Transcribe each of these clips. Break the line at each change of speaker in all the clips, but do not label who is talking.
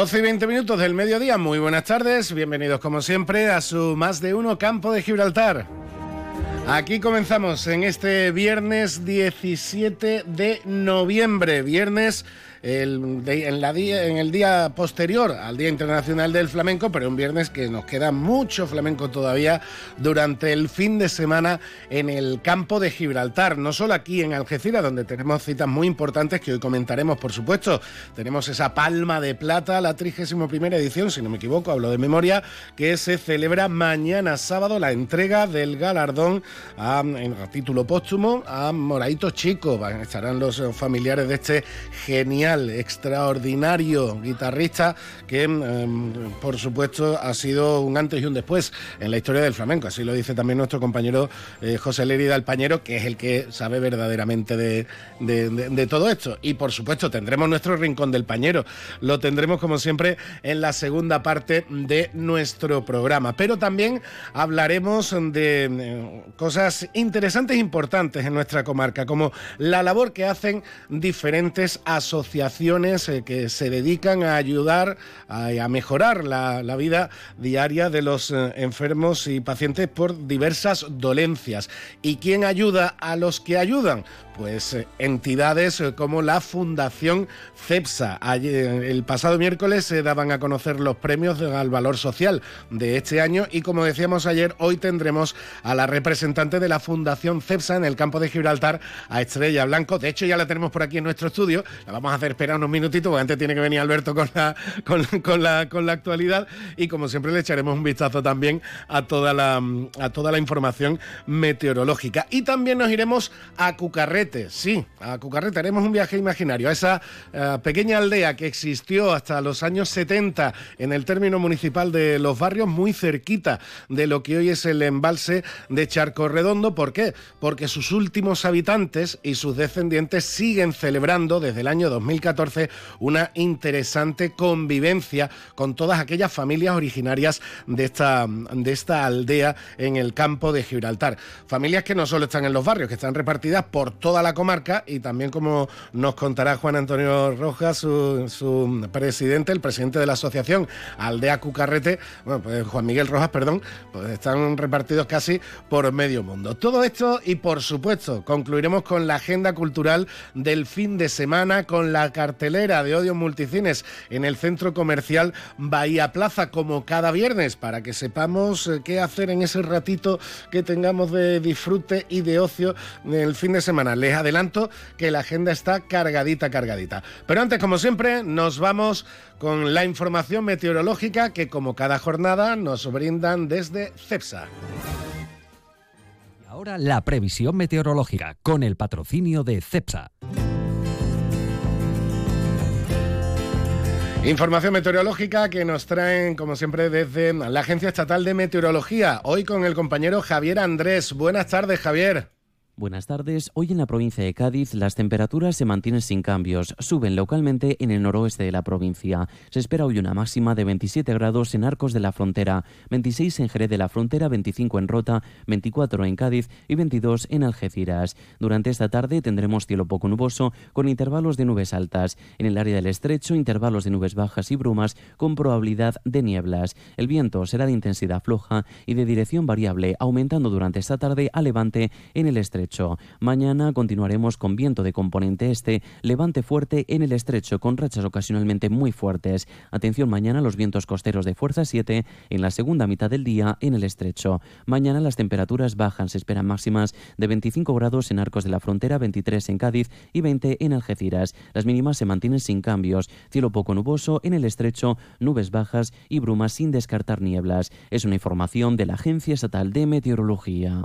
12 y 20 minutos del mediodía, muy buenas tardes, bienvenidos como siempre a su más de uno campo de Gibraltar. Aquí comenzamos en este viernes 17 de noviembre, viernes el, en, el día posterior al Día Internacional del Flamenco, pero un viernes que nos queda mucho flamenco todavía durante el fin de semana en el campo de Gibraltar, no solo aquí en Algeciras, donde tenemos citas muy importantes que hoy comentaremos, por supuesto. Tenemos esa palma de plata, la 31 edición, si no me equivoco, hablo de memoria, que se celebra mañana sábado la entrega del galardón a, en título póstumo a Moraito Chico. Estarán los familiares de este genial extraordinario guitarrista que, em, por supuesto, ha sido un antes y un después en la historia del flamenco. Así lo dice también nuestro compañero eh, José Lerida Alpañero, que es el que sabe verdaderamente de, de, todo esto. Y, por supuesto, tendremos nuestro rincón del pañero. Lo tendremos, como siempre, en la segunda parte de nuestro programa. Pero también hablaremos de eh, cosas interesantes e importantes en nuestra comarca, como la labor que hacen diferentes asociaciones eh, que se dedican a ayudar a, mejorar la, vida diaria de los eh, enfermos y pacientes por diversas dolencias. ¿Y quién ayuda a los que ayudan? pues eh, entidades como la Fundación CEPSA. el pasado miércoles se daban a conocer los premios al valor social de este año y como decíamos ayer, hoy tendremos a la representante de la Fundación CEPSA en el campo de Gibraltar, a Estrella Blanco. De hecho, ya la tenemos por aquí en nuestro estudio. La vamos a hacer esperar unos minutitos, porque antes tiene que venir Alberto con la, con, la, con la actualidad y como siempre le echaremos un vistazo también a toda la, a toda la información meteorológica. Y también nos iremos a Cucarrete sí, a Cucarrete haremos un viaje imaginario, a esa eh, pequeña aldea que existió hasta los años 70 en el término municipal de Los Barrios, muy cerquita de lo que hoy es el embalse de Charco Redondo. ¿Por qué? Porque sus últimos habitantes y sus descendientes siguen celebrando desde el año 2014 una interesante convivencia con todas aquellas familias originarias de esta, de esta aldea en el campo de Gibraltar. Familias que no solo están en los barrios, que están repartidas por toda la comarca y también como nos contará Juan Antonio Rojas, su, presidente, el presidente de la asociación Aldea Cucarrete, bueno, pues Juan Miguel Rojas, perdón, pues están repartidos casi por medio mundo. Todo esto y por supuesto concluiremos con la agenda cultural del fin de semana, con la cartelera de Odio Multicines en el centro comercial Bahía Plaza, como cada viernes, para que sepamos eh, qué hacer en ese ratito que tengamos de disfrute y de ocio el fin de semana adelanto que la agenda está cargadita, cargadita. Pero antes, como siempre, nos vamos con la información meteorológica que, como cada jornada, nos brindan desde CEPSA.
Ahora la previsión meteorológica con el patrocinio de CEPSA.
Información meteorológica que nos traen, como siempre, desde la Agencia Estatal de Meteorología. Hoy con el compañero Javier Andrés. Buenas tardes, Javier.
Buenas tardes. Hoy en la provincia de Cádiz las temperaturas se mantienen sin cambios. Suben localmente en el noroeste de la provincia. Se espera hoy una máxima de 27 grados en Arcos de la Frontera, 26 en Jerez de la Frontera, 25 en Rota, 24 en Cádiz y 22 en Algeciras. Durante esta tarde tendremos cielo poco nuboso con intervalos de nubes altas. En el área del estrecho, intervalos de nubes bajas y brumas con probabilidad de nieblas. El viento será de intensidad floja y de dirección variable, aumentando durante esta tarde a levante en el estrecho Mañana continuaremos con viento de componente este, levante fuerte en el estrecho con rachas ocasionalmente muy fuertes. Atención mañana los vientos costeros de fuerza 7 en la segunda mitad del día en el estrecho. Mañana las temperaturas bajan, se esperan máximas de 25 grados en Arcos de la Frontera, 23 en Cádiz y 20 en Algeciras. Las mínimas se mantienen sin cambios. Cielo poco nuboso en el estrecho, nubes bajas y brumas sin descartar nieblas. Es una información de la Agencia Estatal de Meteorología.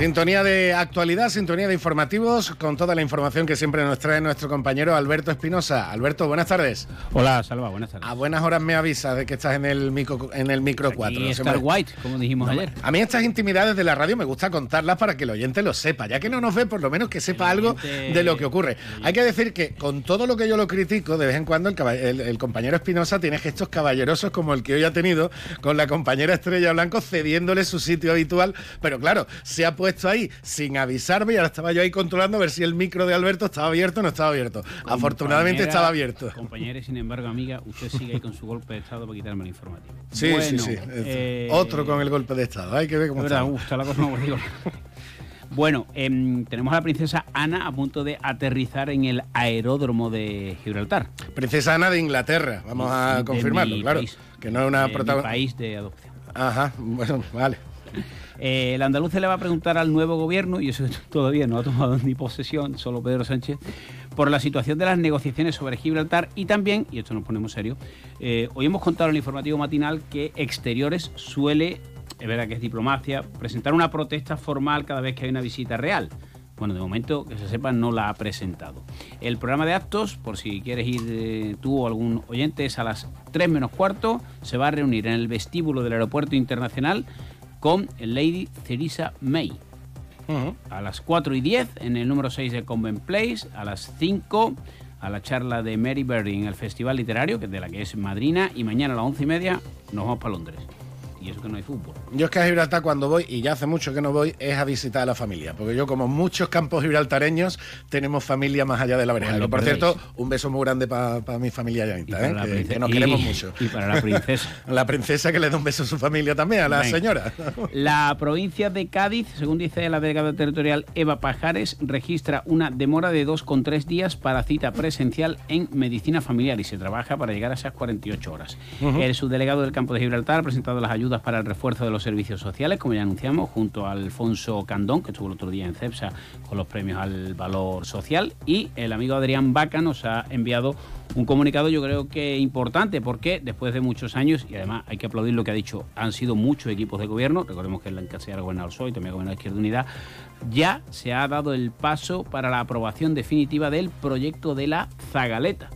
Sintonía de actualidad, sintonía de informativos, con toda la información que siempre nos trae nuestro compañero Alberto Espinosa. Alberto, buenas tardes.
Hola, Salva, buenas tardes.
A buenas horas me avisas de que estás en el micro, en el micro 4.
Y Star White, como dijimos ayer.
A mí estas intimidades de la radio me gusta contarlas para que el oyente lo sepa. Ya que no nos ve, por lo menos que sepa algo de lo que ocurre. Hay que decir que con todo lo que yo lo critico, de vez en cuando el, el compañero Espinosa tiene gestos caballerosos como el que hoy ha tenido con la compañera Estrella Blanco cediéndole su sitio habitual. Pero claro, se ha puesto ahí sin avisarme y ahora estaba yo ahí controlando a ver si el micro de Alberto estaba abierto o no estaba abierto. Afortunadamente estaba abierto.
Compañera sin embargo, amiga, usted sigue ahí con su golpe de Estado para quitarme el informativo.
Sí, sí, sí. Eh, Otro con el golpe de Estado. Hay que ver cómo
está. gusta la cosa, no Bueno, em, tenemos a la princesa Ana a punto de aterrizar en el aeródromo de Gibraltar.
Princesa Ana de Inglaterra, vamos a confirmarlo, claro. que no es una
protagonista. país de adopción.
Ajá, bueno, vale.
Eh, el andaluz le va a preguntar al nuevo gobierno, y eso todavía no ha tomado ni posesión, solo Pedro Sánchez, por la situación de las negociaciones sobre Gibraltar y también, y esto nos ponemos serio, eh, hoy hemos contado en el informativo matinal que Exteriores suele es verdad que es diplomacia, presentar una protesta formal cada vez que hay una visita real. Bueno, de momento, que se sepa, no la ha presentado. El programa de actos, por si quieres ir eh, tú o algún oyente, es a las 3 menos cuarto. Se va a reunir en el vestíbulo del Aeropuerto Internacional con Lady Theresa May. A las 4 y 10 en el número 6 de Convent Place. A las 5 a la charla de Mary Berry en el Festival Literario, que de la que es madrina. Y mañana a las 11 y media nos vamos para Londres y eso que no hay fútbol.
Yo es que a Gibraltar cuando voy, y ya hace mucho que no voy, es a visitar a la familia, porque yo como muchos campos gibraltareños tenemos familia más allá de la vereda. por cierto, un beso muy grande para mi familia Yanita, ¿eh? que, nos queremos mucho.
Y para la princesa.
la princesa que le da un beso a su familia también, a la señora.
la provincia de Cádiz, según dice la delegada territorial Eva Pajares, registra una demora de 2,3 días para cita presencial en medicina familiar y se trabaja para llegar a esas 48 horas. El subdelegado del campo de Gibraltar ha presentado las ayudas para el refuerzo de los servicios sociales, como ya anunciamos, junto a Alfonso Candón, que estuvo el otro día en CEPSA con los premios al valor social, y el amigo Adrián Baca nos ha enviado un comunicado yo creo que importante porque después de muchos años, y además hay que aplaudir lo que ha dicho, han sido muchos equipos de gobierno, recordemos que el Encasilla ha gobernado el PSOE y también ha gobernado Izquierda Unidad, ya se ha dado el paso para la aprobación definitiva del proyecto de la Zagaleta.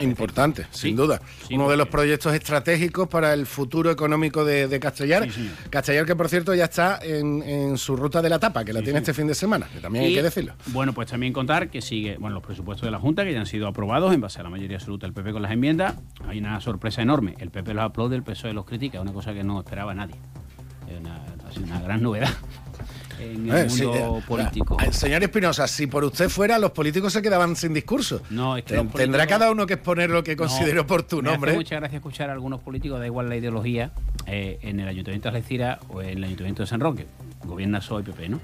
Importante, sin duda. Uno de los proyectos estratégicos para el futuro económico de, Castellar. Castellar que, por cierto, ya está en, su ruta de la tapa, que la tiene este fin de semana, que también hay que decirlo.
Bueno, pues también contar que sigue, bueno, los presupuestos de la Junta, que ya han sido aprobados en base a la mayoría absoluta del PP con las enmiendas. Hay una sorpresa enorme. El PP los aplaude, el PSOE los critica, una cosa que no esperaba nadie. Es una, una gran novedad en el eh, mundo eh, político.
Eh, señor Espinosa, si por usted fuera, los políticos se quedaban sin discurso.
No, es que
Tendrá cada uno que exponer lo que considere oportuno, hombre.
Muchas gracias escuchar a algunos políticos, da igual la ideología, en el Ayuntamiento de Algeciras o en el Ayuntamiento de San Roque. Gobierna SOE y PP, ¿no?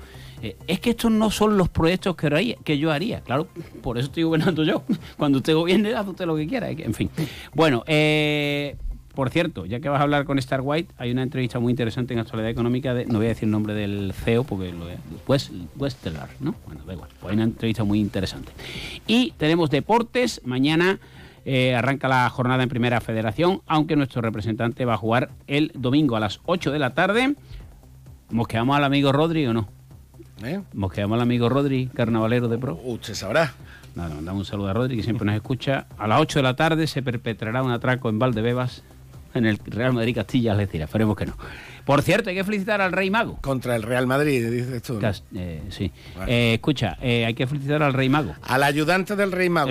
es que estos no son los proyectos que, que yo haría. Claro, por eso estoy gobernando yo. Cuando usted gobierne, haz usted lo que quiera. En fin. Bueno, eh por cierto, ya que vas a hablar con Star White, hay una entrevista muy interesante en Actualidad Económica, de, no voy a decir el nombre del CEO porque lo West, Westelar, ¿no? Bueno, da igual, pues hay una entrevista muy interesante. Y tenemos deportes, mañana eh, arranca la jornada en Primera Federación, aunque nuestro representante va a jugar el domingo a las 8 de la tarde. ¿Mosqueamos al amigo Rodri o no? ¿Eh? ¿Mosqueamos al amigo Rodri, carnavalero de pro?
Usted sabrá.
Nada, mandamos un saludo a Rodri, que siempre nos escucha. A las 8 de la tarde se perpetrará un atraco en Valdebebas en el Real Madrid Castilla decir, esperemos que no. Por cierto, hay que felicitar al Rey Mago.
Contra el Real Madrid, dices tú.
Eh, sí. Eh, escucha, eh, hay que felicitar al Rey Mago.
Al ayudante del Rey Mago.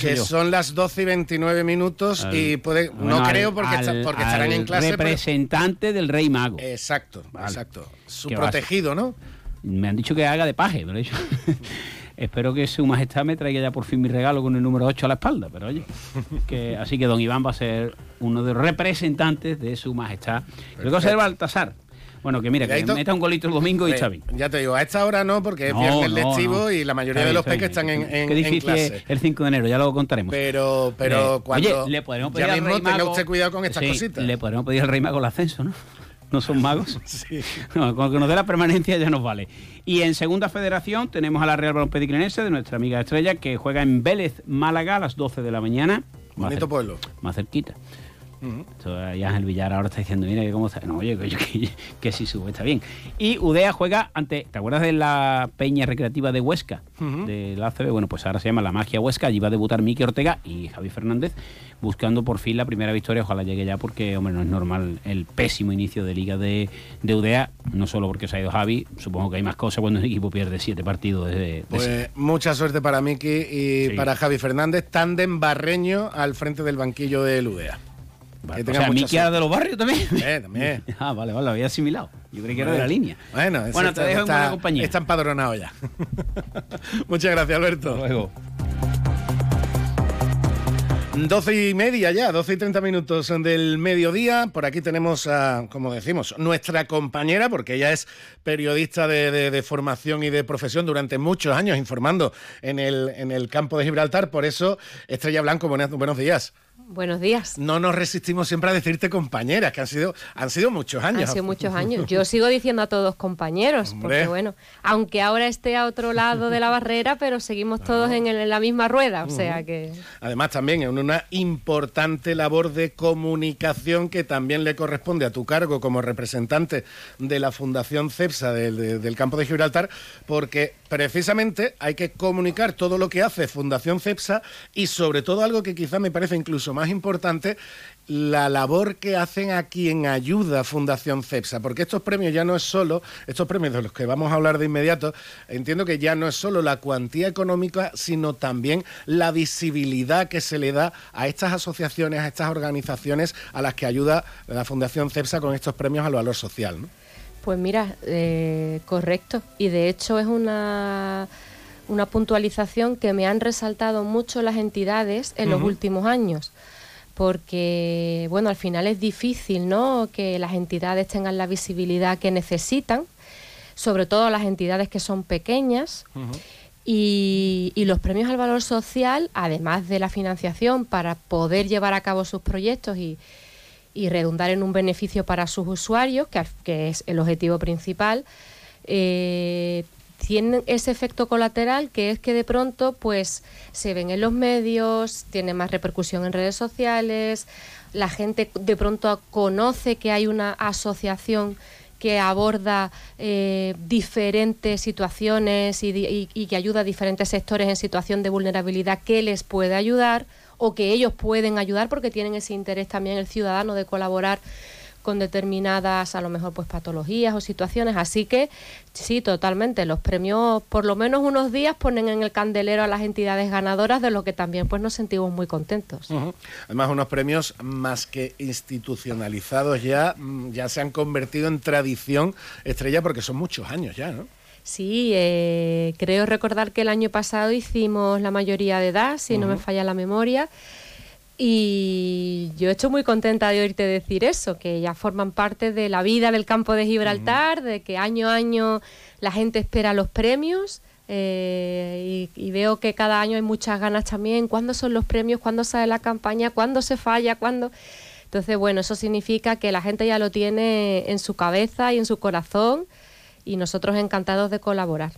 que son las 12 y 29 minutos y puede. no creo porque, porque estarán en clase.
Representante del Rey Mago.
Exacto, exacto. Su protegido, ¿no?
Me han dicho que haga de paje, pero Espero que su majestad me traiga ya por fin mi regalo con el número 8 a la espalda, pero oye, que, así que don Iván va a ser uno de los representantes de su majestad. Creo que va a ser Baltasar. Bueno, que mira, que meta un golito el domingo y Xavi.
Ya te digo, a esta hora no, porque es viernes lectivo y la mayoría de los peques están en, en, Qué difícil Es
el 5 de enero, ya lo contaremos.
Pero, pero eh, cuando
oye, le podemos pedir
ya mismo tenga usted cuidado con estas cositas.
Le podemos pedir al Rey Mago el ascenso, ¿no? No son magos. Sí. con que nos dé la permanencia ya nos vale. Y en segunda federación tenemos a la Real Balompié de nuestra amiga Estrella, que juega en Vélez, Málaga, a las 12 de la mañana.
Bonito pueblo.
Más cerquita.
Y Ángel Villar ahora está diciendo, mira que cómo está. No, oye, que, que, si sube está bien. Y Udea juega ante, ¿te acuerdas de la peña recreativa de Huesca? De la ACB, bueno, pues ahora se llama La Magia Huesca, allí va a debutar Miki Ortega y Javi Fernández, buscando por fin la primera victoria, ojalá llegue ya porque, hombre, no es normal el pésimo inicio de liga de, de Udea, no solo porque se ha ido Javi, supongo que hay más cosas cuando un equipo pierde siete partidos. De,
pues mucha suerte para Miki y para Javi Fernández, tándem barreño al frente del banquillo de Udea
o sea, Miki era de los barrios también.
Eh, también.
ah, vale, vale, lo había asimilado. Yo creí que era de la línea.
Bueno, bueno te dejo en buena compañía. Está empadronado ya. Muchas gracias, Alberto.
Hasta luego.
12 y media ya, 12 y 30 minutos del mediodía. Por aquí tenemos, a, como decimos, nuestra compañera, porque ella es periodista de, formación y de profesión durante muchos años informando en el, en el campo de Gibraltar. Por eso, Estrella Blanco, buenos días.
Buenos días.
No nos resistimos siempre a decirte compañeras, que han sido, han sido muchos años.
Han sido muchos años. Yo sigo diciendo a todos compañeros, porque bueno, aunque ahora esté a otro lado de la barrera, pero seguimos todos en, la misma rueda, o sea que...
Además también en una importante labor de comunicación que también le corresponde a tu cargo como representante de la Fundación CEPSA del campo de Gibraltar, porque precisamente hay que comunicar todo lo que hace Fundación CEPSA y sobre todo algo que quizá me parece incluso más importante, la labor que hacen aquí en ayuda Fundación CEPSA, porque estos premios ya no es solo, estos premios de los que vamos a hablar de inmediato, entiendo que ya no es solo la cuantía económica, sino también la visibilidad que se le da a estas asociaciones, a estas organizaciones a las que ayuda la Fundación CEPSA con estos premios al valor social.
Pues mira, eh, correcto. Y de hecho es una, una puntualización que me han resaltado mucho las entidades en los últimos años porque bueno, al final es difícil, ¿no? que las entidades tengan la visibilidad que necesitan, sobre todo las entidades que son pequeñas. y, los premios al valor social, además de la financiación para poder llevar a cabo sus proyectos y, redundar en un beneficio para sus usuarios, que, es el objetivo principal, eh, tienen ese efecto colateral que es que de pronto pues se ven en los medios, tiene más repercusión en redes sociales, la gente de pronto conoce que hay una asociación que aborda eh, diferentes situaciones y, y, que ayuda a diferentes sectores en situación de vulnerabilidad que les puede ayudar o que ellos pueden ayudar porque tienen ese interés también el ciudadano de colaborar con determinadas, a lo mejor, pues patologías o situaciones. Así que sí, totalmente. Los premios, por lo menos unos días, ponen en el candelero a las entidades ganadoras, de lo que también pues nos sentimos muy contentos.
Además, unos premios más que institucionalizados ya, mm, ya se han convertido en tradición estrella porque son muchos años ya, ¿no?
Sí, eh, creo recordar que el año pasado hicimos la mayoría de edad, si no me falla la memoria. Y yo estoy muy contenta de oírte decir eso, que ya forman parte de la vida del campo de Gibraltar, de que año a año la gente espera los premios. Eh, y, veo que cada año hay muchas ganas también. ¿Cuándo son los premios? ¿Cuándo sale la campaña? ¿Cuándo se falla? ¿Cuándo? Entonces, bueno, eso significa que la gente ya lo tiene en su cabeza y en su corazón y nosotros encantados de colaborar.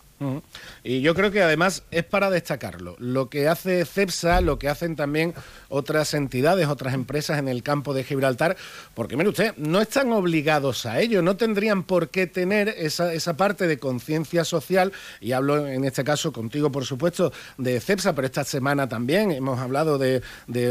Y yo creo que además es para destacarlo. Lo que hace CEPSA, lo que hacen también otras entidades, otras empresas en el campo de Gibraltar, porque mire usted, no están obligados a ello, no tendrían por qué tener esa, esa parte de conciencia social, y hablo en este caso contigo, por supuesto, de CEPSA, pero esta semana también hemos hablado de,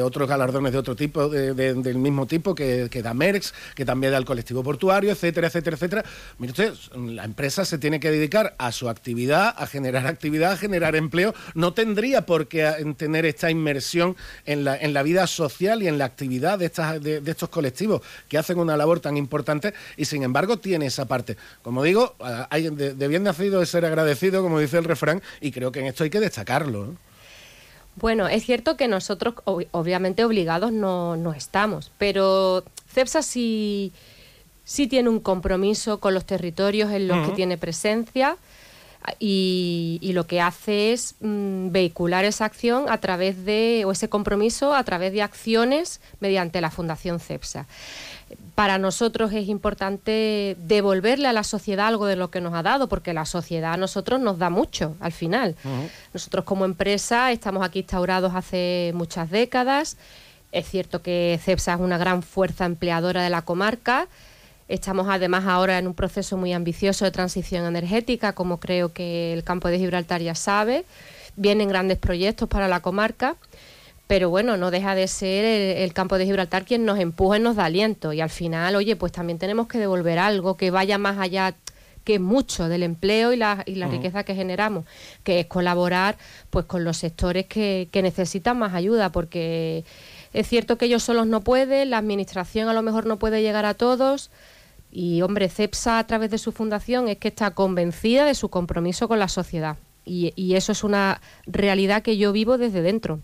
otros galardones de otro tipo, del mismo tipo que, que da MERX, que también da el colectivo portuario, etcétera, etcétera, etcétera. Mire usted, la empresa se tiene que dedicar a su actividad a generar actividad, a generar empleo, no tendría por qué tener esta inmersión en la, en la vida social y en la actividad de, estas, de, estos colectivos que hacen una labor tan importante y sin embargo tiene esa parte. Como digo, hay, de, bien nacido de ser agradecido, como dice el refrán, y creo que en esto hay que destacarlo.
Bueno, es cierto que nosotros obviamente obligados no, no estamos, pero CEPSA sí, sí tiene un compromiso con los territorios en los que tiene presencia y, lo que hace es mm, vehicular esa acción a través de, o ese compromiso a través de acciones mediante la Fundación CEPSA. Para nosotros es importante devolverle a la sociedad algo de lo que nos ha dado, porque la sociedad a nosotros nos da mucho al final. Nosotros como empresa estamos aquí instaurados hace muchas décadas Es cierto que CEPSA es una gran fuerza empleadora de la comarca. Estamos además ahora en un proceso muy ambicioso de transición energética, como creo que el campo de Gibraltar ya sabe. Vienen grandes proyectos para la comarca, pero bueno, no deja de ser el, campo de Gibraltar quien nos empuja y nos da aliento. Y al final, oye, pues también tenemos que devolver algo que vaya más allá que mucho del empleo y la, y la riqueza que generamos, que es colaborar pues con los sectores que, que necesitan más ayuda, porque es cierto que ellos solos no pueden, la administración a lo mejor no puede llegar a todos. Y hombre, CEPSA a través de su fundación es que está convencida de su compromiso con la sociedad. Y, y eso es una realidad que yo vivo desde dentro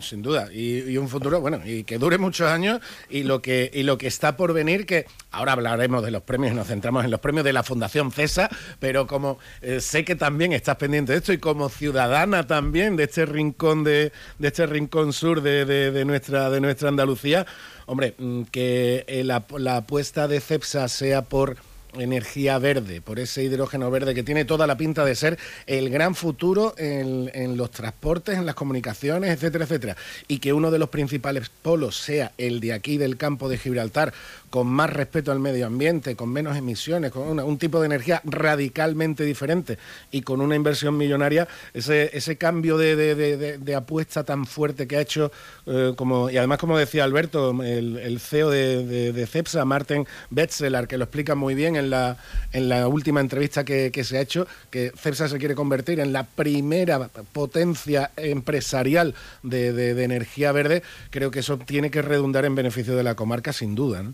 sin duda. Y, un futuro, bueno, y que dure muchos años y lo que, y lo que está por venir, que ahora hablaremos de los premios nos centramos en los premios de la Fundación CESA, pero como eh, sé que también estás pendiente de esto y como ciudadana también de este rincón de, de este rincón sur de, de, nuestra, de nuestra Andalucía, hombre, mm, que la, la apuesta de CEPSA sea por energía verde, por ese hidrógeno verde que tiene toda la pinta de ser el gran futuro en, los transportes, en las comunicaciones, etcétera, etcétera. Y que uno de los principales polos sea el de aquí del campo de Gibraltar, con más respeto al medio ambiente, con menos emisiones, con un tipo de energía radicalmente diferente y con una inversión millonaria, ese, ese cambio de, apuesta tan fuerte que ha hecho, eh, como, y además como decía Alberto, el, CEO de, CEPSA, Martin Betzeler, que lo explica muy bien en la, en la última entrevista que, que se ha hecho, que CEPSA se quiere convertir en la primera potencia empresarial de, energía verde, creo que eso tiene que redundar en beneficio de la comarca sin duda. ¿no?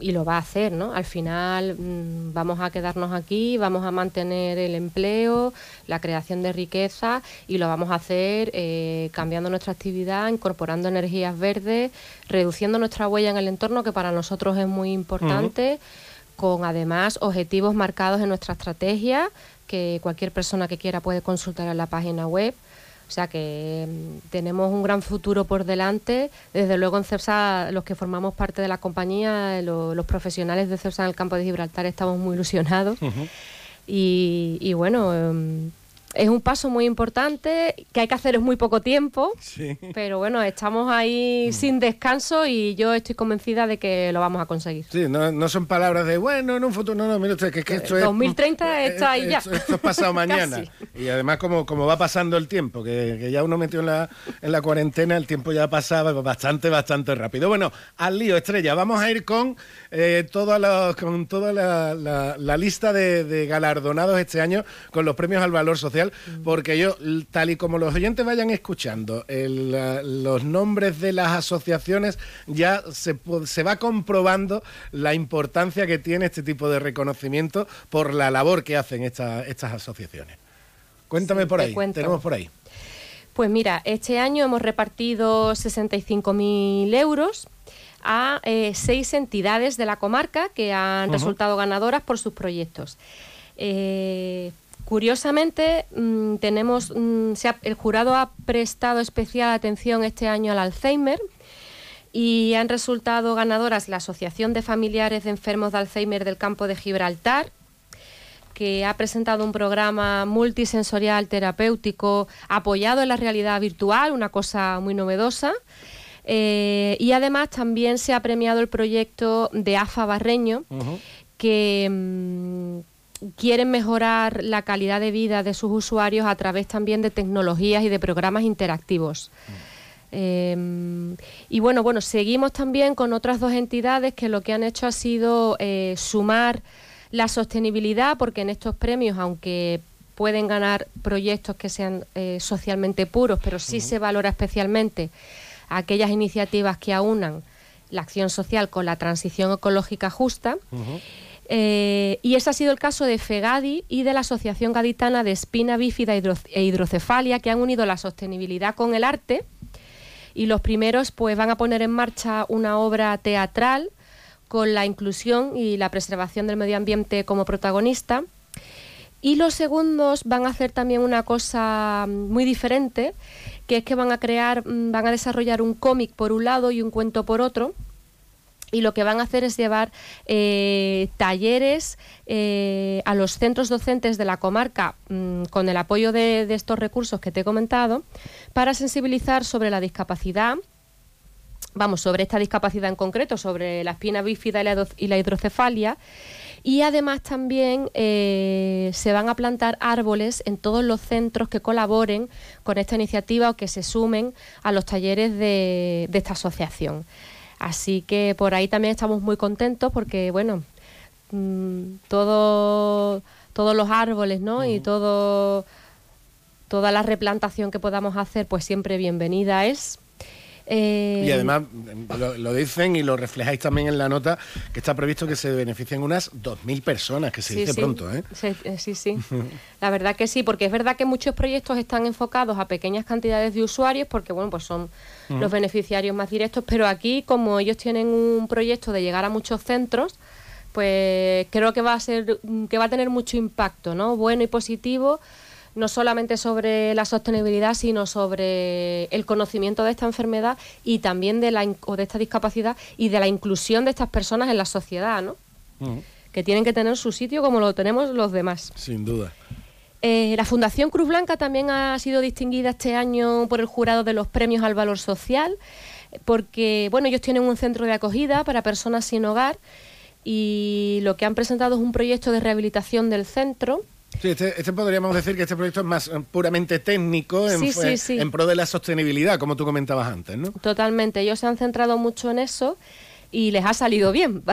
Y lo va a hacer, ¿no? Al final mm, vamos a quedarnos aquí, vamos a mantener el empleo, la creación de riqueza y lo vamos a hacer eh, cambiando nuestra actividad, incorporando energías verdes, reduciendo nuestra huella en el entorno, que para nosotros es muy importante, con además objetivos marcados en nuestra estrategia, que cualquier persona que quiera puede consultar en la página web o sea que mm, tenemos un gran futuro por delante. Desde luego en CEPSA, los que formamos parte de la compañía, los profesionales de CEPSA en el campo de Gibraltar, estamos muy ilusionados. y, y, bueno, em, es un paso muy importante que hay que hacer en muy poco tiempo, pero bueno, estamos ahí mm. sin descanso y yo estoy convencida de que lo vamos a conseguir.
Sí, no, son palabras de, bueno, en un futuro, no, no, mire usted, que, que esto
2030 es... 2030 está ahí ya.
Esto, es pasado mañana. y además como, como va pasando el tiempo, que, ya uno metió en la, en la cuarentena, el tiempo ya pasaba bastante, bastante rápido. Bueno, al lío, Estrella, vamos a ir con, eh, toda, con toda la, lista de, de galardonados este año con los premios al valor social porque yo, tal y como los oyentes vayan escuchando los nombres de las asociaciones, ya se, se va comprobando la importancia que tiene este tipo de reconocimiento por la labor que hacen estas asociaciones. Cuéntame por ahí, tenemos por ahí.
Pues mira, este año hemos repartido 65.000 euros a eh, seis entidades de la comarca que han resultado ganadoras por sus proyectos. Eh, Curiosamente, mm, tenemos, mm, el jurado ha prestado especial atención este año al Alzheimer y han resultado ganadoras la Asociación de Familiares de Enfermos de Alzheimer del Campo de Gibraltar, que ha presentado un programa multisensorial terapéutico apoyado en la realidad virtual, una cosa muy novedosa. Eh, y además también se ha premiado el proyecto de AFA Barreño, que, mm, quieren mejorar la calidad de vida de sus usuarios a través también de tecnologías y de programas interactivos. Em, y bueno, bueno, seguimos también con otras dos entidades que lo que han hecho ha sido eh, sumar la sostenibilidad, porque en estos premios, aunque pueden ganar proyectos que sean eh, socialmente puros, pero sí se valora especialmente aquellas iniciativas que aunan la acción social con la transición ecológica justa. Eh, y ese ha sido el caso de FEGADI y de la Asociación Gaditana de Espina Bífida e Hidrocefalia, que han unido la sostenibilidad con el arte. Y los primeros pues, van a poner en marcha una obra teatral con la inclusión y la preservación del medio ambiente como protagonista. Y los segundos van a hacer también una cosa muy diferente, que es que van a crear, mm, van a desarrollar un cómic por un lado y un cuento por otro, y lo que van a hacer es llevar eh, talleres eh, a los centros docentes de la comarca mm, con el apoyo de, estos recursos que te he comentado para sensibilizar sobre la discapacidad vamos, sobre esta discapacidad en concreto, sobre la espina bífida y la, hidrocefalia. Y además también eh, se van a plantar árboles en todos los centros que colaboren con esta iniciativa o que se sumen a los talleres de esta asociación. Así que por ahí también estamos muy contentos porque, bueno, mm, todo, todos los árboles, ¿no? Y todo, toda la replantación que podamos hacer, pues siempre bienvenida es.
Eh, y además lo, dicen y lo reflejáis también en la nota que está previsto que se beneficien unas 2.000 personas, que se dice pronto. ¿eh?
¿eh? Sí, sí, la verdad que sí, porque es verdad que muchos proyectos están enfocados a pequeñas cantidades de usuarios, porque bueno, pues son los beneficiarios más directos, pero aquí como ellos tienen un proyecto de llegar a muchos centros, pues creo que va a ser que va a tener mucho impacto, ¿no? Bueno y positivo no solamente sobre la sostenibilidad, sino sobre el conocimiento de esta enfermedad y también de, la, o de esta discapacidad y de la inclusión de estas personas en la sociedad, ¿no? Que tienen que tener su sitio como lo tenemos los demás.
Sin duda.
Eh, la Fundación Cruz Blanca también ha sido distinguida este año por el jurado de los premios al valor social, porque bueno, ellos tienen un centro de acogida para personas sin hogar y lo que han presentado es un proyecto de rehabilitación del centro
Sí, este, este, podríamos decir que este proyecto es más eh, puramente técnico en, en pro de la sostenibilidad, como tú comentabas antes, ¿no?
Totalmente. Ellos se han centrado mucho en eso y les ha salido bien.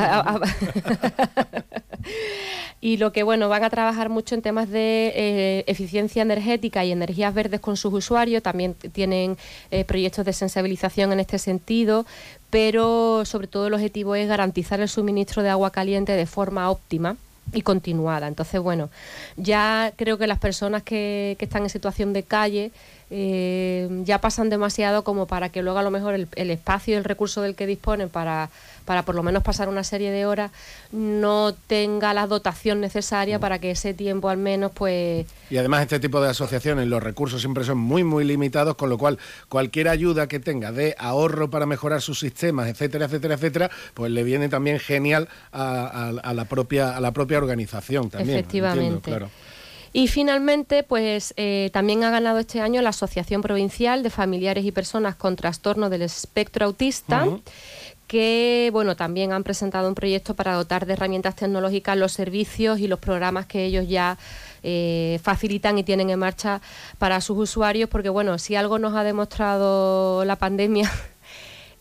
y lo que bueno, van a trabajar mucho en temas de eh, eficiencia energética y energías verdes con sus usuarios, también tienen eh, proyectos de sensibilización en este sentido, pero sobre todo el objetivo es garantizar el suministro de agua caliente de forma óptima y continuada. Entonces, bueno, ya creo que las personas que, que están en situación de calle eh, ya pasan demasiado como para que luego a lo mejor el, el espacio y el recurso del que disponen para para por lo menos pasar una serie de horas, no tenga la dotación necesaria para que ese tiempo al menos pues...
Y además este tipo de asociaciones, los recursos siempre son muy, muy limitados, con lo cual cualquier ayuda que tenga de ahorro para mejorar sus sistemas, etcétera, etcétera, etcétera, pues le viene también genial a, la, propia, a la propia organización también.
Efectivamente. claro. Y finalmente, pues eh, también ha ganado este año la Asociación Provincial de Familiares y Personas con Trastorno del Espectro Autista que bueno, también han presentado un proyecto para dotar de herramientas tecnológicas los servicios y los programas que ellos ya eh, facilitan y tienen en marcha para sus usuarios, porque bueno, si algo nos ha demostrado la pandemia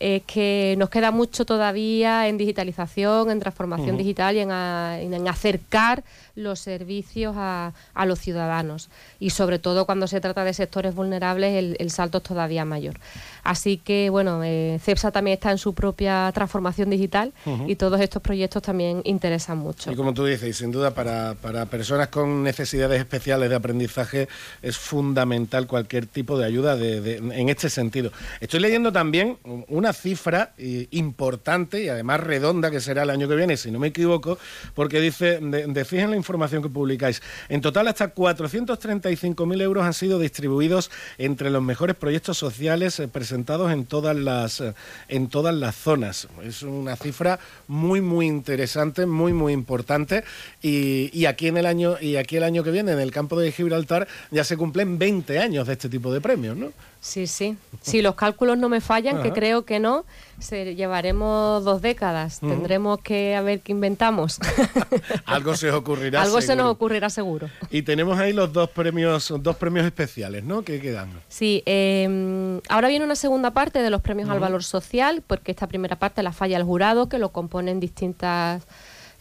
es que nos queda mucho todavía en digitalización, en transformación digital y en, acercar los servicios a, los ciudadanos. Y sobre todo cuando se trata de sectores vulnerables, el, el salto es todavía mayor. Así que, bueno, eh, CEPSA también está en su propia transformación digital y todos estos proyectos también interesan mucho.
Y como tú dices, y sin duda para, personas con necesidades especiales de aprendizaje es fundamental cualquier tipo de ayuda en este sentido. Estoy leyendo también una cifra eh, importante y además redonda que será el año que viene, si no me equivoco, porque dice, en la información que publicáis, en total hasta 435.000 euros han sido distribuidos entre los mejores proyectos sociales eh, presentados presentados en todas las eh, en todas las zonas. Es una cifra muy muy interesante, muy muy importante y, aquí en el año y aquí el año que viene en el campo de Gibraltar ya se cumplen 20 años de este tipo de premios, ¿no?
Sí, sí. Si los cálculos no me fallan, que creo que no, se llevaremos dos décadas. Tendremos que a ver qué inventamos.
Algo se os ocurrirá.
Algo se nos ocurrirá seguro.
Y tenemos ahí los dos premios, dos premios especiales, ¿no? Que quedan.
Sí. Em, ahora viene una segunda parte de los premios al valor social, porque esta primera parte la falla el jurado, que lo componen distintas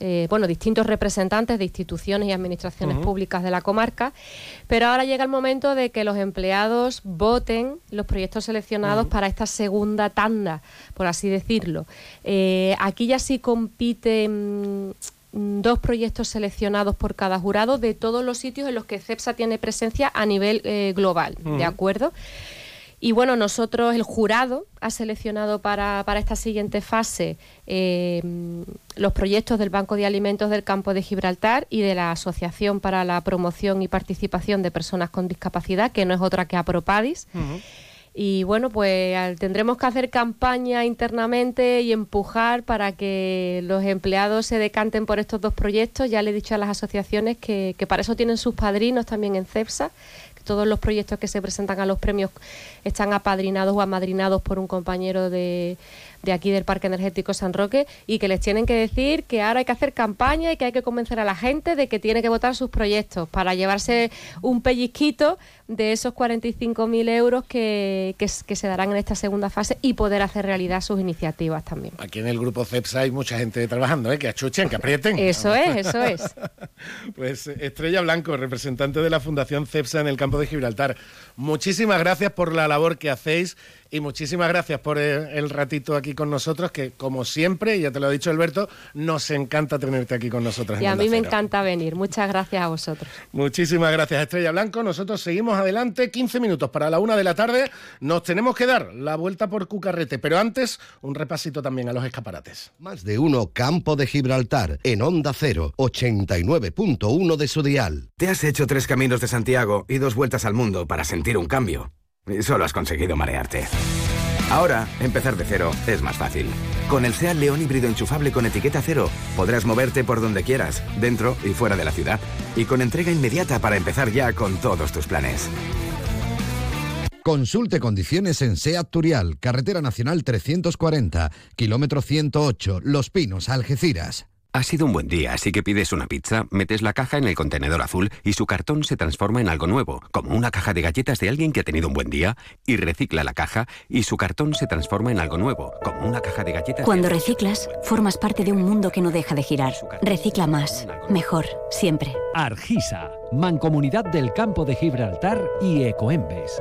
eh, bueno, distintos representantes de instituciones y administraciones públicas de la comarca, pero ahora llega el momento de que los empleados voten los proyectos seleccionados para esta segunda tanda, por así decirlo. Eh, aquí ya sí compiten mm, dos proyectos seleccionados por cada jurado de todos los sitios en los que CEPSA tiene presencia a nivel eh, global, ¿de acuerdo? Y bueno, nosotros, el jurado, ha seleccionado para, esta siguiente fase eh, los proyectos del Banco de Alimentos del Campo de Gibraltar y de la Asociación para la Promoción y Participación de Personas con Discapacidad, que no es otra que APROPADIS. y bueno, pues tendremos que hacer campaña internamente y empujar para que los empleados se decanten por estos dos proyectos. Ya le he dicho a las asociaciones que, que para eso tienen sus padrinos también en CEPSA, todos los proyectos que se presentan a los premios están apadrinados o amadrinados por un compañero de, de aquí del Parque Energético San Roque y que les tienen que decir que ahora hay que hacer campaña y que hay que convencer a la gente de que tiene que votar sus proyectos para llevarse un pellizquito de esos 45.000 euros que, que, se darán en esta segunda fase y poder hacer realidad sus iniciativas también.
Aquí en el grupo CEPSA hay mucha gente trabajando, ¿eh? que achuchen, que aprieten.
Eso es, eso es.
pues Estrella Blanco, representante de la Fundación CEPSA en el campo de Gibraltar. Muchísimas gracias por la labor que hacéis y muchísimas gracias por el, ratito aquí con nosotros, que como siempre, ya te lo ha dicho Alberto, nos encanta tenerte aquí con nosotros.
Y a mí me encanta venir. Muchas gracias a vosotros.
Muchísimas gracias, Estrella Blanco. Nosotros seguimos adelante, 15 minutos para la una de la tarde. Nos tenemos que dar la vuelta por Cucarrete, pero antes un repasito también a los escaparates.
Más de uno Campo de Gibraltar, en Onda 0, 89.1 de su dial.
Te has hecho tres caminos de Santiago y dos vueltas al mundo para sentir un cambio. Solo has conseguido marearte. Ahora, empezar de cero es más fácil. Con el SEAT León híbrido enchufable con etiqueta cero, podrás moverte por donde quieras, dentro y fuera de la ciudad, y con entrega inmediata para empezar ya con todos tus planes.
Consulte condiciones en SEAT Turial, Carretera Nacional 340, kilómetro 108, Los Pinos, Algeciras.
Ha sido un buen día, así que pides una pizza, metes la caja en el contenedor azul y su cartón se transforma en algo nuevo, como una caja de galletas de alguien que ha tenido un buen día, y recicla la caja y su cartón se transforma en algo nuevo, como una caja de galletas.
Cuando reciclas, formas parte de un mundo que no deja de girar. Recicla más, mejor, siempre.
Argisa, Mancomunidad del Campo de Gibraltar y Ecoembes.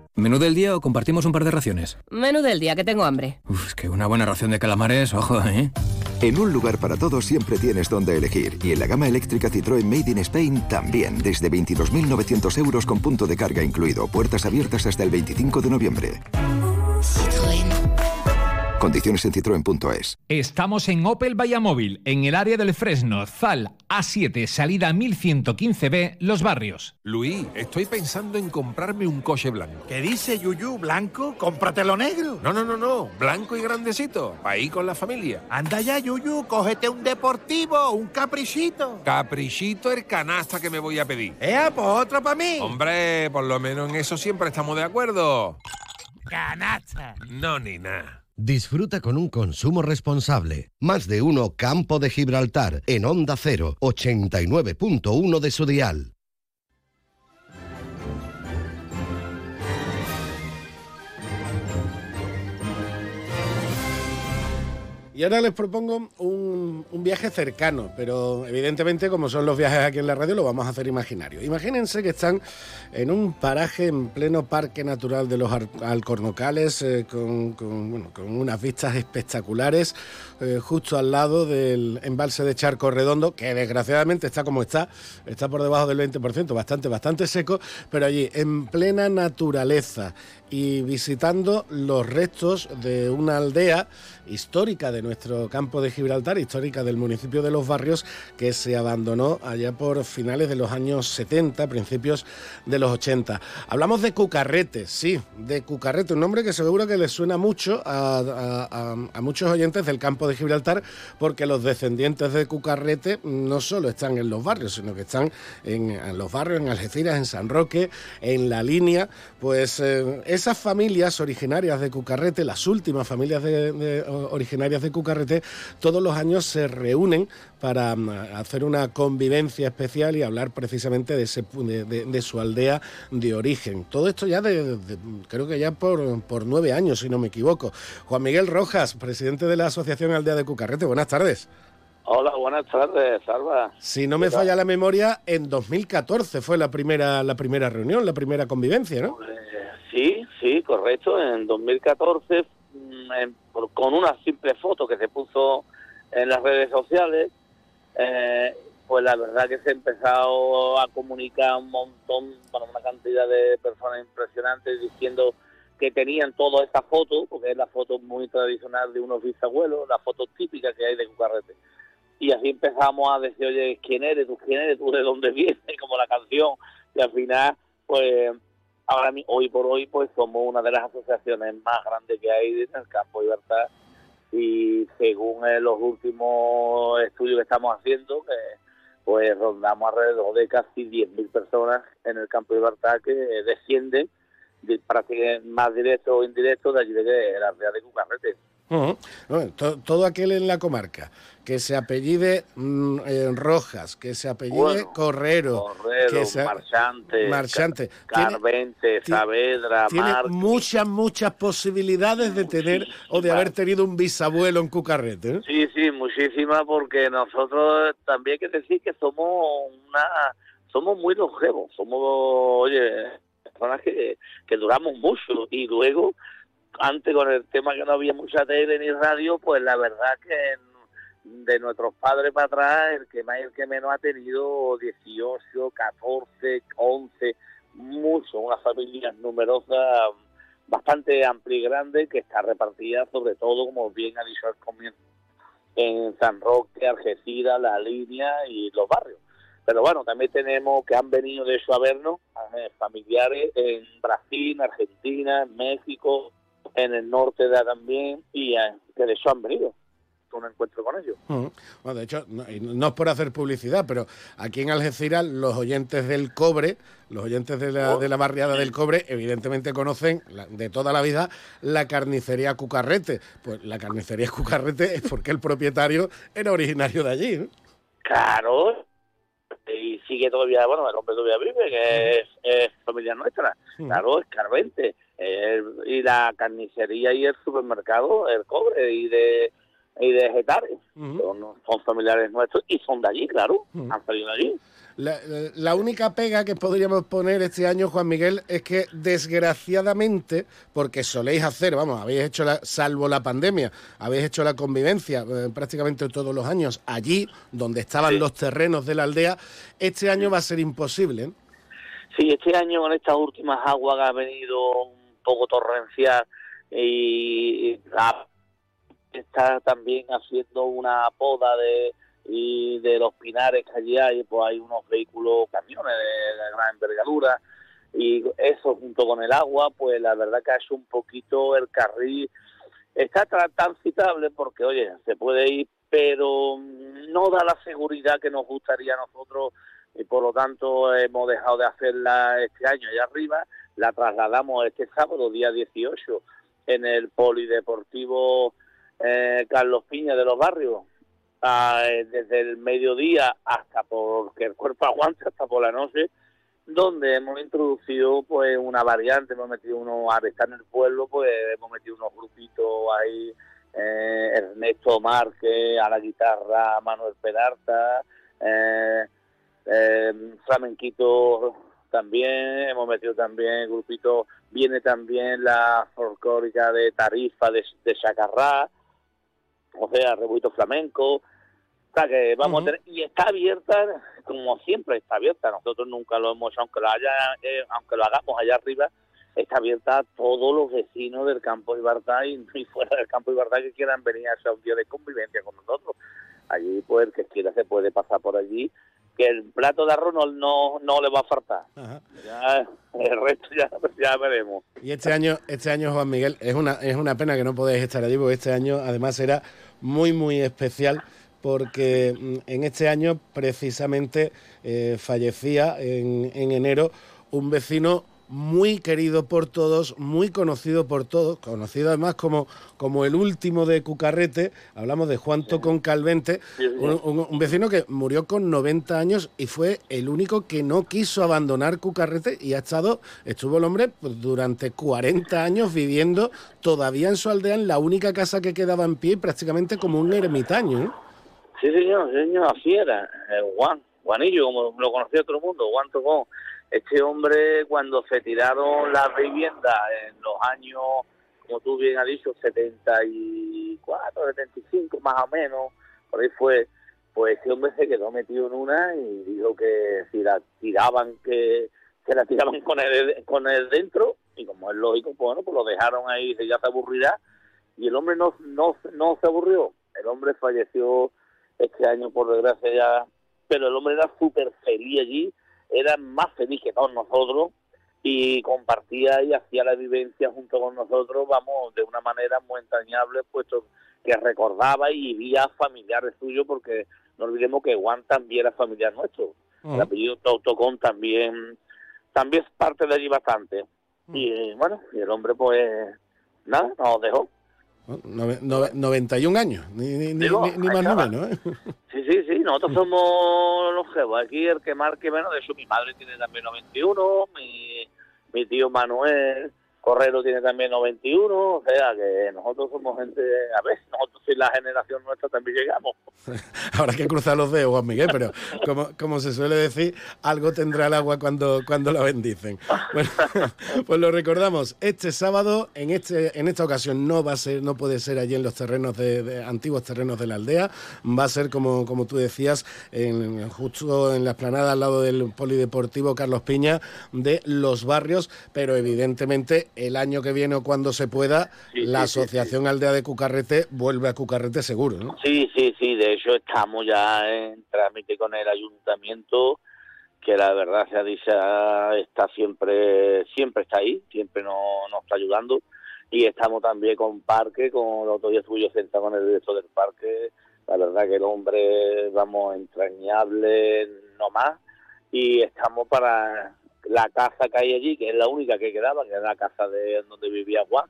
¿Menú del día o compartimos un par de raciones?
Menú del día, que tengo hambre.
Uf, es que una buena ración de calamares, ojo, ¿eh?
En un lugar para todos siempre tienes donde elegir. Y en la gama eléctrica Citroën Made in Spain también. Desde 22.900 euros con punto de carga incluido. Puertas abiertas hasta el 25 de noviembre. Condiciones en citroen.es.
Estamos en Opel Vallamóvil, en el área del Fresno, Zal, A7, salida 1115B, Los Barrios.
Luis, estoy pensando en comprarme un coche blanco.
¿Qué dice Yuyu? ¿Blanco? Cómpratelo negro.
No, no, no, no. Blanco y grandecito. Ahí con la familia.
Anda ya, Yuyu. Cógete un deportivo, un caprichito.
Caprichito el canasta que me voy a pedir.
¡Eh, pues otro para mí!
Hombre, por lo menos en eso siempre estamos de acuerdo.
¡Canasta!
No, ni nada.
Disfruta con un consumo responsable. Más de uno Campo de Gibraltar en Onda 0, 89.1 de su dial.
Y ahora les propongo un, viaje cercano, pero evidentemente como son los viajes aquí en la radio lo vamos a hacer imaginario. Imagínense que están en un paraje en pleno Parque Natural de los Alcornocales eh, con, unas vistas espectaculares eh, justo al lado del embalse de Charco Redondo, que desgraciadamente está como está, está por debajo del 20%, bastante, bastante seco, pero allí en plena naturaleza y visitando los restos de una aldea histórica de nuestro campo de Gibraltar, histórica del municipio de Los Barrios, que se abandonó allá por finales de los años 70, principios de los 80. Hablamos de Cucarrete, sí, de Cucarrete, un nombre que seguro que les suena mucho a, muchos oyentes del campo de Gibraltar, porque los descendientes de Cucarrete no solo están en los barrios, sino que están en, los barrios, en Algeciras, en San Roque, en la línea, pues eh, esas familias originarias de Cucarrete, las últimas familias de originarias de Cucarrete, todos los años se reúnen para mm, hacer una convivencia especial y hablar precisamente de, ese, de, su aldea de origen. Todo esto ya de, creo que ya por, por nueve años, si no me equivoco. Juan Miguel Rojas, presidente de la Asociación Aldea de Cucarrete, buenas tardes.
Hola, buenas tardes, Salva.
Si no me falla la memoria, en 2014 fue la primera, la primera reunión, la primera convivencia, ¿no?
Pues, sí, sí, correcto. En 2014 con una simple foto que se puso en las redes sociales, eh, pues la verdad que se ha empezado a comunicar un montón, para una cantidad de personas impresionantes diciendo que tenían toda esta foto, porque es la foto muy tradicional de unos bisabuelos, la foto típica que hay de Cucarrete. Y así empezamos a decir, oye, ¿quién eres? ¿Tú quién eres? ¿Tú de dónde vienes? Como la canción. Y al final, pues, ahora hoy por hoy, pues somos una de las asociaciones más grandes que hay en el campo de libertad. Y según eh, los últimos estudios que estamos haciendo, que pues rondamos alrededor de casi 10.000 personas en el campo de libertad que descienden de, prácticamente más directo o indirecto de allí de la Real de Cucarrete.
todo, aquel en la comarca que se apellide mm, Rojas, que se apellide Correro, que
sea Marchante,
Marchante
Carvente, Saavedra,
tiene muchas, muchas posibilidades de tener o de haber tenido un bisabuelo en Cucarrete. ¿eh?
Sí, sí, muchísimas, porque nosotros también hay que decir que somos una somos muy longevos, somos, oye, personas que, que duramos mucho y luego antes con el tema que no había mucha tele ni radio, pues la verdad que de nuestros padres para atrás, el que más y el que menos ha tenido 18, 14, 11, mucho, una familia numerosa, bastante amplia y grande, que está repartida sobre todo, como bien ha dicho al comienzo, en San Roque, Algeciras, La Línea y los barrios. Pero bueno, también tenemos que han venido de eso a vernos, eh, familiares en Brasil, Argentina, México, en el norte de también, y eh, que de eso han venido un encuentro con ellos.
Bueno, de hecho, no, es por hacer publicidad, pero aquí en Algeciras los oyentes del cobre, los oyentes de la, de la barriada del cobre, evidentemente conocen de toda la vida la carnicería Cucarrete. Pues la carnicería Cucarrete es porque el propietario era originario de allí.
Claro, y sigue todavía, bueno, el hombre todavía vive, que es, familia nuestra, claro, es Carvente, y la carnicería y el supermercado, el cobre, y de y de Getares, son, familiares nuestros y son de allí, claro, han salido de allí.
La, única pega que podríamos poner este año, Juan Miguel, es que desgraciadamente, porque soléis hacer, vamos, habéis hecho, la, salvo la pandemia, habéis hecho la convivencia eh, prácticamente todos los años allí, donde estaban los terrenos de la aldea, este año va a ser imposible. ¿eh?
Sí, este año con estas últimas aguas que ha venido un poco torrencial y está también haciendo una poda de y de los pinares que allí hay, pues hay unos vehículos, camiones de, gran envergadura, y eso junto con el agua, pues la verdad que ha hecho un poquito el carril, está tan citable porque, oye, se puede ir, pero no da la seguridad que nos gustaría a nosotros, y por lo tanto hemos dejado de hacerla este año. Allá arriba, la trasladamos este sábado, día 18, en el Polideportivo eh, Carlos Piña de los Barrios, eh, desde el mediodía hasta porque el cuerpo aguante, hasta por la noche, donde hemos introducido pues una variante, hemos metido uno, a estar en el pueblo, pues hemos metido unos grupitos ahí, eh, Ernesto Márquez a la guitarra, Manuel Peralta, eh, eh, Flamenquito también, hemos metido también grupito, viene también la folclórica de Tarifa de, de Chacarrá, o sea, Rebuito Flamenco, o sea que vamos a tener, y está abierta, como siempre está abierta, nosotros nunca lo hemos hecho, aunque lo haya, eh, aunque lo hagamos allá arriba, está abierta a todos los vecinos del campo de Libertad y, fuera del campo Libertad que quieran venir a hacer un día de convivencia con nosotros. Allí, pues, el que quiera se puede pasar por allí, que el plato de arroz no, no, le va a faltar. Ya, el resto ya, ya, veremos.
Y este año, este año, Juan Miguel, es una, es una pena que no podéis estar allí, porque este año además era muy, muy especial porque mm, en este año precisamente eh, fallecía en, en enero un vecino muy querido por todos, muy conocido por todos, conocido además como, como el último de Cucarrete, hablamos de Juan Tocón Calvente, un, vecino que murió con 90 años y fue el único que no quiso abandonar Cucarrete y ha estado, estuvo el hombre pues, durante 40 años viviendo todavía en su aldea en la única casa que quedaba en pie, prácticamente como un ermitaño. ¿eh?
Sí, señor, señor, así era, eh, Juan, Juanillo, como lo conocía todo el mundo, Juan Tocón este hombre, cuando se tiraron las viviendas en los años como tú bien has dicho, 74, 75 más o menos, por ahí fue, pues ese hombre se quedó metido en una y dijo que si la tiraban, que se la tiraban con él, con él dentro, y como es lógico, pues bueno, pues lo dejaron ahí, ya se aburrirá, y el hombre no, no, no se aburrió, el hombre falleció este año por desgracia ya, pero el hombre era súper feliz allí, era más feliz que todos nosotros, y compartía y hacía la vivencia junto con nosotros, vamos, de una manera muy entrañable, puesto que recordaba y vía familiares suyos, porque no olvidemos que Juan también era familiar nuestro. El apellido Tautocón también, también es parte de allí bastante. Y bueno, y el hombre pues nada, nos dejó.
Nove- nove- 91 años, ni, ni, ni,
Digo,
ni- más ni menos. ¿eh?
Sí, sí, sí, nosotros somos los jefos. Aquí el que marque menos, de hecho mi madre tiene también 91, mi, mi tío Manuel Correro tiene también 91, o sea que nosotros somos gente, a ver, nosotros si la generación nuestra también llegamos.
Habrá que cruzar los dedos, Juan Miguel, pero como, como se suele decir, algo tendrá el agua cuando, cuando la bendicen. Bueno, pues lo recordamos, este sábado, en este, en esta ocasión no va a ser, no puede ser allí en los terrenos de, antiguos terrenos de la aldea, va a ser como, como tú decías, en, justo en la esplanada al lado del polideportivo Carlos Piña de los barrios, pero evidentemente el año que viene o cuando se pueda,
Sí,
la
sí, sí,
Asociación Aldea de Cucarrete vuelve a Cucarrete seguro, ¿no?
Sí, sí, sí, de hecho estamos ya en trámite con el ayuntamiento, que la verdad se ha dicho está siempre, siempre está ahí, siempre nos, nos está ayudando. Y estamos también con Parque, con los otro día estuve yo sentado con el director del parque, la verdad que el hombre, vamos, entrañable, no más. Y estamos para la casa que hay allí, que es la única que quedaba, que es la casa de donde vivía Juan,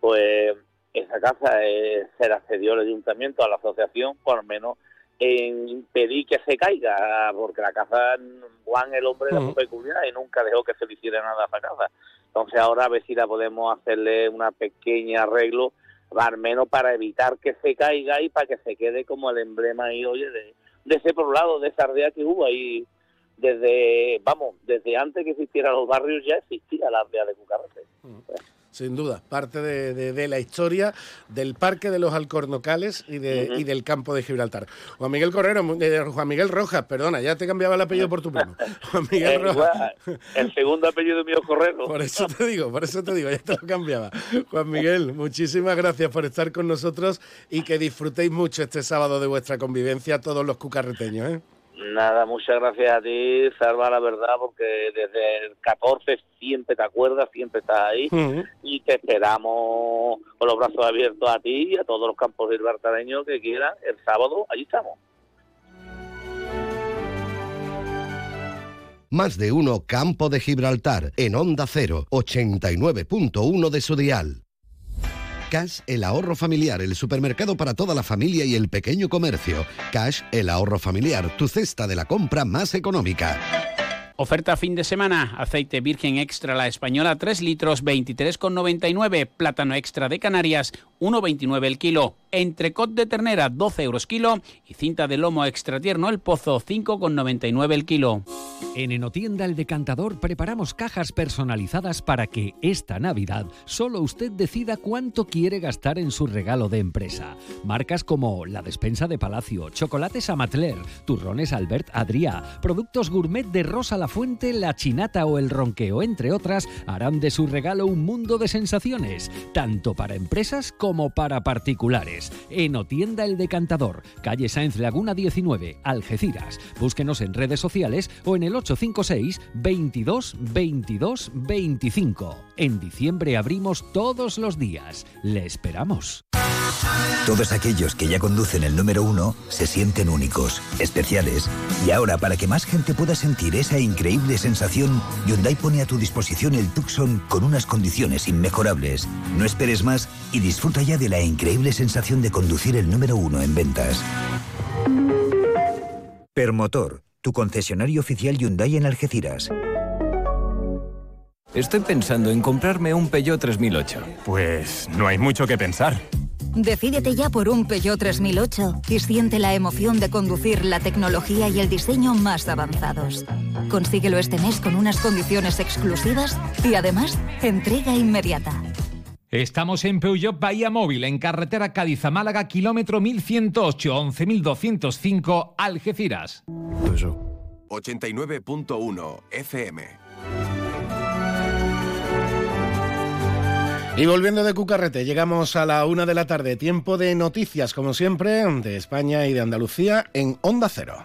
pues esa casa eh, se la cedió el ayuntamiento a la asociación por lo menos en impedir que se caiga, porque la casa, Juan el hombre era muy
Ujú.
peculiar y nunca dejó que se le hiciera nada a esa casa. Entonces ahora a ver si la podemos hacerle una pequeña arreglo, al menos para evitar que se caiga y para que se quede como el emblema ahí, oye, de, de ese poblado, de esa aldea que hubo ahí desde, vamos, desde antes que existieran los barrios ya existía la aldea de Cucarrete.
Sin duda, parte de, de- de la historia del Parque de los Alcornocales y, de, y del campo de Gibraltar. Juan Miguel Correro, eh, Juan Miguel Rojas, perdona, ya te cambiaba el apellido por tu primo. Juan Miguel
Eh,
Rojas.
el segundo apellido mío es Correro.
Por eso te digo, por eso te digo, ya te lo cambiaba. Juan Miguel, muchísimas gracias por estar con nosotros y que disfrutéis mucho este sábado de vuestra convivencia todos los cucarreteños. ¿eh?
Nada, muchas gracias a ti, Salva, la verdad, porque desde el 14 siempre te acuerdas, siempre estás ahí y te esperamos con los brazos abiertos a ti y a todos los campos gibraltareños que quieran. El sábado, allí estamos.
Más de uno Campo de Gibraltar en Onda 0, 89.1 de su dial. Cash, el ahorro familiar, el supermercado para toda la familia y el pequeño comercio. Cash, el ahorro familiar, tu cesta de la compra más económica.
Oferta fin de semana. Aceite virgen extra la española 3 litros 23,99. Plátano extra de Canarias 1,29 el kilo. Entrecot de ternera 12 euros kilo. Y cinta de lomo extra tierno el pozo 5,99 el kilo.
En Enotienda El Decantador preparamos cajas personalizadas para que esta Navidad solo usted decida cuánto quiere gastar en su regalo de empresa. Marcas como la despensa de Palacio, chocolates Amatler, turrones Albert Adrià, productos gourmet de Rosa La Fuente, La Chinata o El Ronqueo, entre otras, harán de su regalo un mundo de sensaciones, tanto para empresas como para particulares. Enotienda El Decantador, calle Sáenz Laguna 19, Algeciras. Búsquenos en redes sociales o en el 856 22 22 25. En diciembre abrimos todos los días. Le esperamos.
Todos aquellos que ya conducen el número uno se sienten únicos, especiales. Y ahora, para que más gente pueda sentir esa increíble sensación, Hyundai pone a tu disposición el Tucson con unas condiciones inmejorables. No esperes más y disfruta ya de la increíble sensación de conducir el número uno en ventas. Permotor, tu concesionario oficial Hyundai en Algeciras.
Estoy pensando en comprarme un Peugeot 3008. Pues no hay mucho que pensar.
Decídete ya por un Peugeot 3008 y siente la emoción de conducir la tecnología y el diseño más avanzados. Consíguelo este mes con unas condiciones exclusivas y además entrega inmediata.
Estamos en Peugeot Bahía Móvil, en carretera Cádiz a Málaga, kilómetro 1108, 11205, Algeciras.
89.1 FM.
Y volviendo de Cucarrete, llegamos a la una de la tarde. Tiempo de noticias, como siempre, de España y de Andalucía en Onda Cero.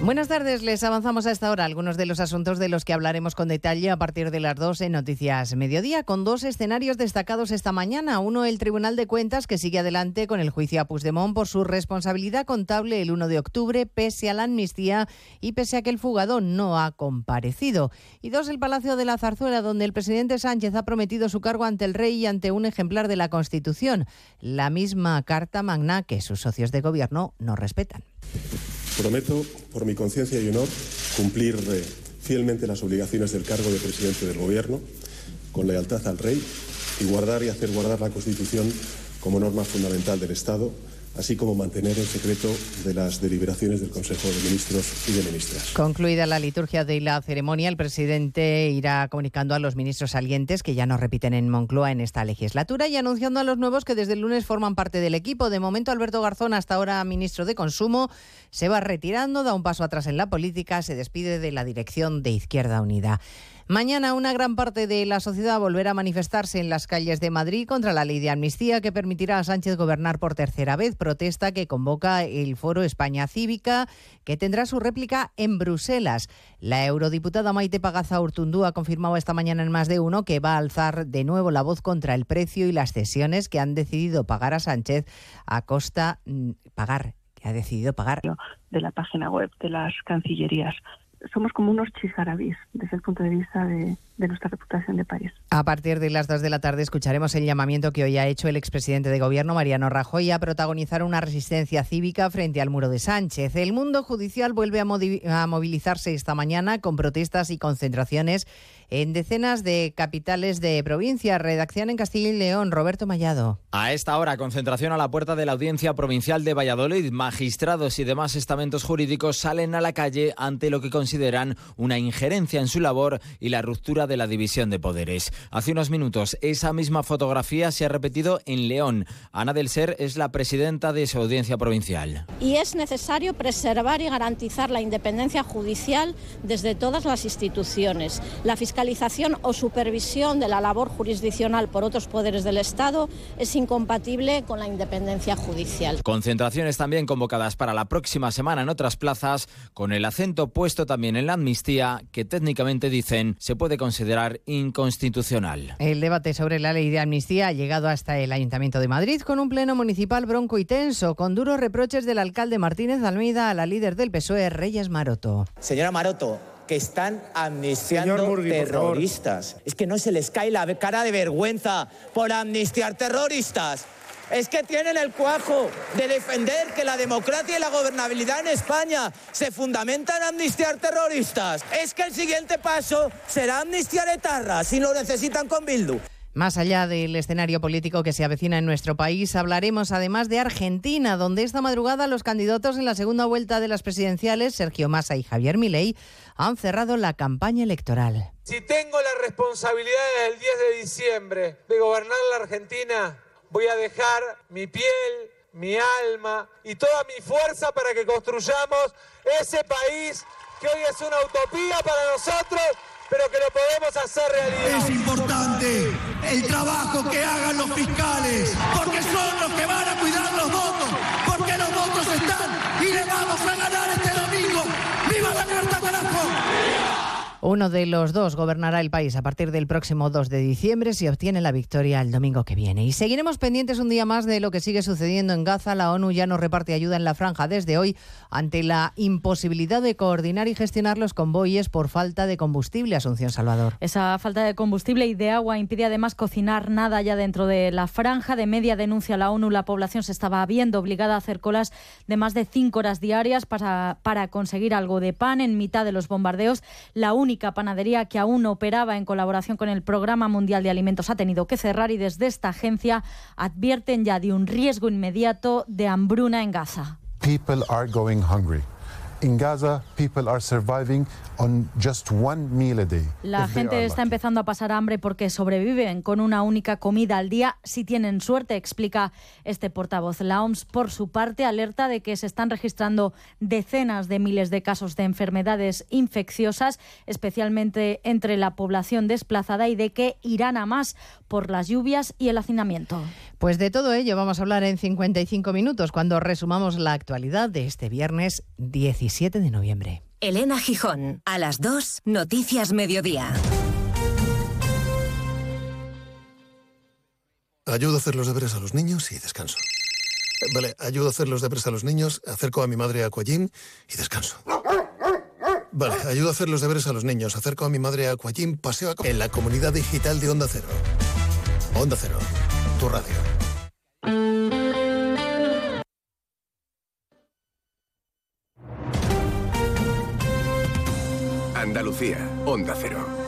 Buenas tardes, les avanzamos a esta hora algunos de los asuntos de los que hablaremos con detalle a partir de las dos en Noticias Mediodía, con dos escenarios destacados esta mañana. Uno, el Tribunal de Cuentas, que sigue adelante con el juicio a Puigdemont por su responsabilidad contable el 1 de octubre, pese a la amnistía y pese a que el fugado no ha comparecido. Y dos, el Palacio de la Zarzuela, donde el presidente Sánchez ha prometido su cargo ante el rey y ante un ejemplar de la Constitución, la misma Carta Magna que sus socios de gobierno no respetan.
Prometo, por mi conciencia y honor, cumplir eh, fielmente las obligaciones del cargo de presidente del Gobierno, con lealtad al Rey y guardar y hacer guardar la Constitución como norma fundamental del Estado así como mantener el secreto de las deliberaciones del Consejo de Ministros y de Ministras.
Concluida la liturgia de la ceremonia, el presidente irá comunicando a los ministros salientes que ya no repiten en Moncloa en esta legislatura y anunciando a los nuevos que desde el lunes forman parte del equipo. De momento, Alberto Garzón, hasta ahora ministro de Consumo, se va retirando, da un paso atrás en la política, se despide de la dirección de Izquierda Unida. Mañana una gran parte de la sociedad volverá a manifestarse en las calles de Madrid contra la ley de amnistía que permitirá a Sánchez gobernar por tercera vez, protesta que convoca el Foro España Cívica, que tendrá su réplica en Bruselas. La eurodiputada Maite Pagaza Urtundú ha confirmado esta mañana en más de uno que va a alzar de nuevo la voz contra el precio y las cesiones que han decidido pagar a Sánchez a costa mm, pagar que ha decidido pagar.
De la página web de las cancillerías somos como unos chisgarabís desde el punto de vista de, de, nuestra reputación de país.
A partir de las dos de la tarde escucharemos el llamamiento que hoy ha hecho el expresidente de Gobierno, Mariano Rajoy, a protagonizar una resistencia cívica frente al muro de Sánchez. El mundo judicial vuelve a, a movilizarse esta mañana con protestas y concentraciones en decenas de capitales de provincia. Redacción en Castilla y León, Roberto Mallado.
A esta hora, concentración a la puerta de la Audiencia Provincial de Valladolid. Magistrados y demás estamentos jurídicos salen a la calle ante lo que consideran una injerencia en su labor y la ruptura de la división de poderes. Hace unos minutos, esa misma fotografía se ha repetido en León. Ana del Ser es la presidenta de su audiencia provincial.
Y es necesario preservar y garantizar la independencia judicial desde todas las instituciones. La fiscalización o supervisión de la labor jurisdiccional por otros poderes del Estado es incompatible con la independencia judicial.
Concentraciones también convocadas para la próxima semana en otras plazas, con el acento puesto también en la amnistía, que técnicamente dicen se puede considerar inconstitucional.
El debate sobre la ley de amnistía ha llegado hasta el Ayuntamiento de Madrid con un pleno municipal bronco y tenso, con duros reproches del alcalde Martínez Almeida a la líder del PSOE, Reyes Maroto.
Señora Maroto, que están amnistiando Murgui, terroristas. Es que no se les cae la cara de vergüenza por amnistiar terroristas. Es que tienen el cuajo de defender que la democracia y la gobernabilidad en España se fundamentan en amnistiar terroristas. Es que el siguiente paso será amnistiar etarras si lo necesitan con Bildu.
Más allá del escenario político que se avecina en nuestro país, hablaremos además de Argentina, donde esta madrugada los candidatos en la segunda vuelta de las presidenciales, Sergio Massa y Javier Milei, han cerrado la campaña electoral.
Si tengo la responsabilidad del 10 de diciembre de gobernar la Argentina, voy a dejar mi piel, mi alma y toda mi fuerza para que construyamos ese país que hoy es una utopía para nosotros, pero que lo podemos hacer realidad.
Es importante el trabajo que hagan los fiscales, porque son los que van a cuidar los votos, porque los votos están y le vamos a ganar este domingo. ¡Viva la carta, carajo!
Uno de los dos gobernará el país a partir del próximo 2 de diciembre si obtiene la victoria el domingo que viene. Y seguiremos pendientes un día más de lo que sigue sucediendo en Gaza. La ONU ya no reparte ayuda en la franja desde hoy ante la imposibilidad de coordinar y gestionar los convoyes por falta de combustible. Asunción Salvador.
Esa falta de combustible y de agua impide además cocinar nada ya dentro de la franja. De media denuncia la ONU, la población se estaba viendo obligada a hacer colas de más de cinco horas diarias para, para conseguir algo de pan en mitad de los bombardeos. La única
panadería que aún operaba en colaboración con el Programa Mundial de Alimentos ha tenido que cerrar y desde esta agencia advierten ya de un riesgo inmediato de hambruna en Gaza.
In Gaza, people are surviving on just one meal a day.
La gente está empezando a pasar hambre porque sobreviven con una única comida al día si tienen suerte, explica este portavoz. La OMS, por su parte, alerta de que se están registrando decenas de miles de casos de enfermedades infecciosas, especialmente entre la población desplazada y de que irán a más por las lluvias y el hacinamiento.
Pues de todo ello vamos a hablar en 55 minutos cuando resumamos la actualidad de este viernes 17 de noviembre.
Elena Gijón, a las 2, Noticias Mediodía.
Ayudo a hacer los deberes a los niños y descanso. Vale, ayudo a hacer los deberes a los niños, acerco a mi madre a Aquagym y descanso. Vale, ayudo a hacer los deberes a los niños, acerco a mi madre a Aquagym, paseo a... en la comunidad digital de Onda Cero. Onda Cero, tu radio.
Andalucía, Onda Cero.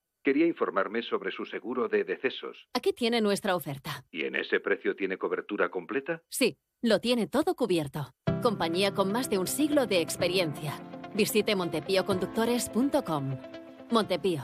Quería informarme sobre su seguro de decesos.
Aquí tiene nuestra oferta.
¿Y en ese precio tiene cobertura completa?
Sí, lo tiene todo cubierto. Compañía con más de un siglo de experiencia. Visite montepíoconductores.com. Montepío,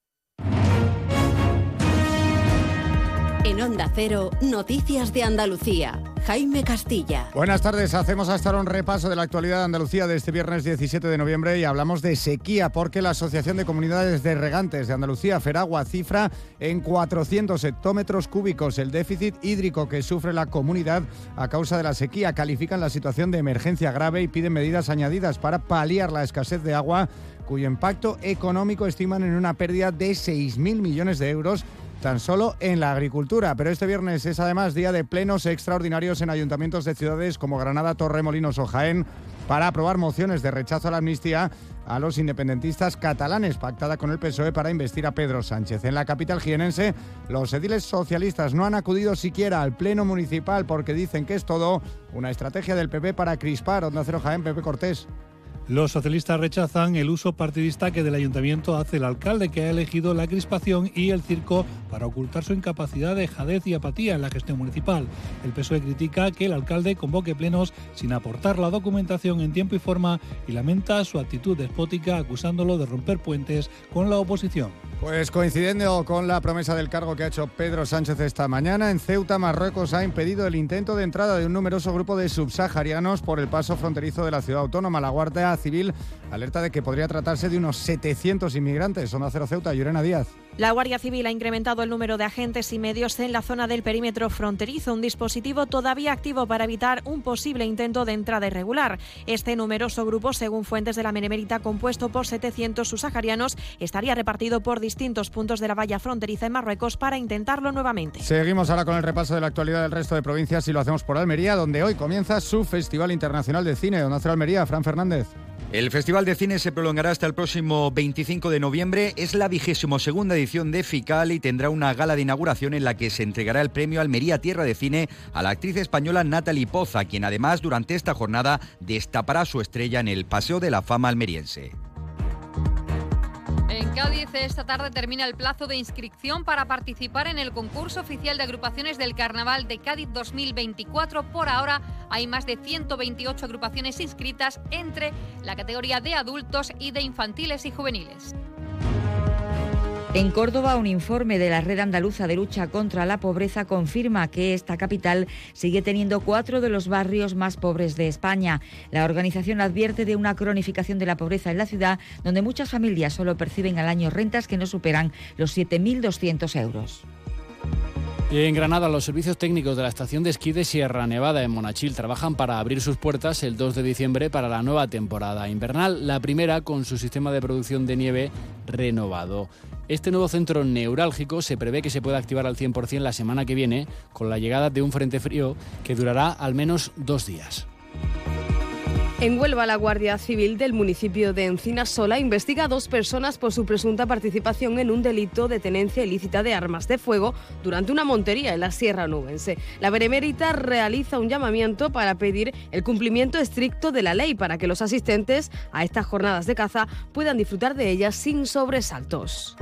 En Onda Cero, Noticias de Andalucía. Jaime Castilla.
Buenas tardes, hacemos hasta ahora un repaso de la actualidad de Andalucía de este viernes 17 de noviembre y hablamos de sequía porque la Asociación de Comunidades de Regantes de Andalucía, Feragua, cifra en 400 hectómetros cúbicos el déficit hídrico que sufre la comunidad a causa de la sequía. Califican la situación de emergencia grave y piden medidas añadidas para paliar la escasez de agua cuyo impacto económico estiman en una pérdida de 6.000 millones de euros tan solo en la agricultura. Pero este viernes es además día de plenos extraordinarios en ayuntamientos de ciudades como Granada, Torremolinos o Jaén para aprobar mociones de rechazo a la amnistía a los independentistas catalanes, pactada con el PSOE para investir a Pedro Sánchez. En la capital jienense, los ediles socialistas no han acudido siquiera al Pleno Municipal porque dicen que es todo una estrategia del PP para crispar. Onda Cero Jaén, Pepe Cortés.
Los socialistas rechazan el uso partidista que del ayuntamiento hace el alcalde, que ha elegido la crispación y el circo para ocultar su incapacidad de jadez y apatía en la gestión municipal. El PSOE critica que el alcalde convoque plenos sin aportar la documentación en tiempo y forma y lamenta su actitud despótica acusándolo de romper puentes con la oposición.
Pues coincidiendo con la promesa del cargo que ha hecho Pedro Sánchez esta mañana, en Ceuta, Marruecos ha impedido el intento de entrada de un numeroso grupo de subsaharianos por el paso fronterizo de la ciudad autónoma. La Guardia Civil alerta de que podría tratarse de unos 700 inmigrantes. Son Cero Ceuta, Llorena Díaz.
La Guardia Civil ha incrementado el número de agentes y medios en la zona del perímetro fronterizo, un dispositivo todavía activo para evitar un posible intento de entrada irregular. Este numeroso grupo, según fuentes de la Menemérita, compuesto por 700 subsaharianos, estaría repartido por distintos puntos de la valla fronteriza en Marruecos para intentarlo nuevamente.
Seguimos ahora con el repaso de la actualidad del resto de provincias y lo hacemos por Almería, donde hoy comienza su Festival Internacional de Cine. Hace Almería, Fran Fernández.
El Festival de Cine se prolongará hasta el próximo 25 de noviembre. Es la vigésimo segunda edición de FICAL y tendrá una gala de inauguración en la que se entregará el premio Almería Tierra de Cine a la actriz española Natalie Poza, quien además durante esta jornada destapará su estrella en el Paseo de la Fama almeriense.
Cádiz esta tarde termina el plazo de inscripción para participar en el concurso oficial de agrupaciones del Carnaval de Cádiz 2024. Por ahora hay más de 128 agrupaciones inscritas entre la categoría de adultos y de infantiles y juveniles.
En Córdoba, un informe de la Red Andaluza de Lucha contra la Pobreza confirma que esta capital sigue teniendo cuatro de los barrios más pobres de España. La organización advierte de una cronificación de la pobreza en la ciudad, donde muchas familias solo perciben al año rentas que no superan los 7.200 euros.
En Granada, los servicios técnicos de la estación de esquí de Sierra Nevada en Monachil trabajan para abrir sus puertas el 2 de diciembre para la nueva temporada invernal, la primera con su sistema de producción de nieve renovado. Este nuevo centro neurálgico se prevé que se pueda activar al 100% la semana que viene con la llegada de un frente frío que durará al menos dos días.
En Huelva, la Guardia Civil del municipio de Encinasola investiga a dos personas por su presunta participación en un delito de tenencia ilícita de armas de fuego durante una montería en la Sierra Nubense. La Benemérita realiza un llamamiento para pedir el cumplimiento estricto de la ley para que los asistentes a estas jornadas de caza puedan disfrutar de ellas sin sobresaltos.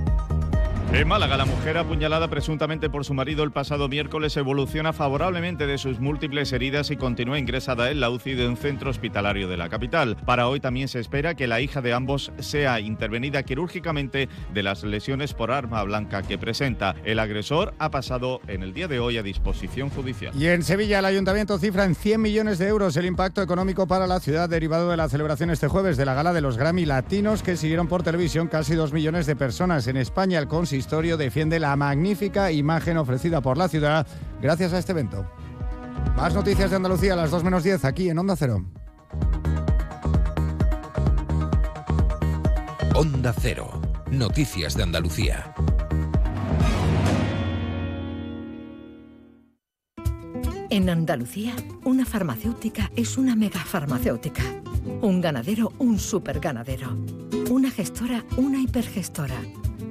En Málaga, la mujer apuñalada presuntamente por su marido el pasado miércoles evoluciona favorablemente de sus múltiples heridas y continúa ingresada en la UCI de un centro hospitalario de la capital. Para hoy también se espera que la hija de ambos sea intervenida quirúrgicamente de las lesiones por arma blanca que presenta. El agresor ha pasado en el día de hoy a disposición judicial.
Y en Sevilla, el ayuntamiento cifra en 100 millones de euros el impacto económico para la ciudad derivado de la celebración este jueves de la gala de los Grammy Latinos que siguieron por televisión casi 2 millones de personas. En España, el consistorio defiende la magnífica imagen ofrecida por la ciudad gracias a este evento. Más noticias de Andalucía a las 2 menos 10 aquí en Onda Cero.
Onda Cero. Noticias de Andalucía.
En Andalucía, una farmacéutica es una megafarmacéutica. Un ganadero, un superganadero. Una gestora, una hipergestora.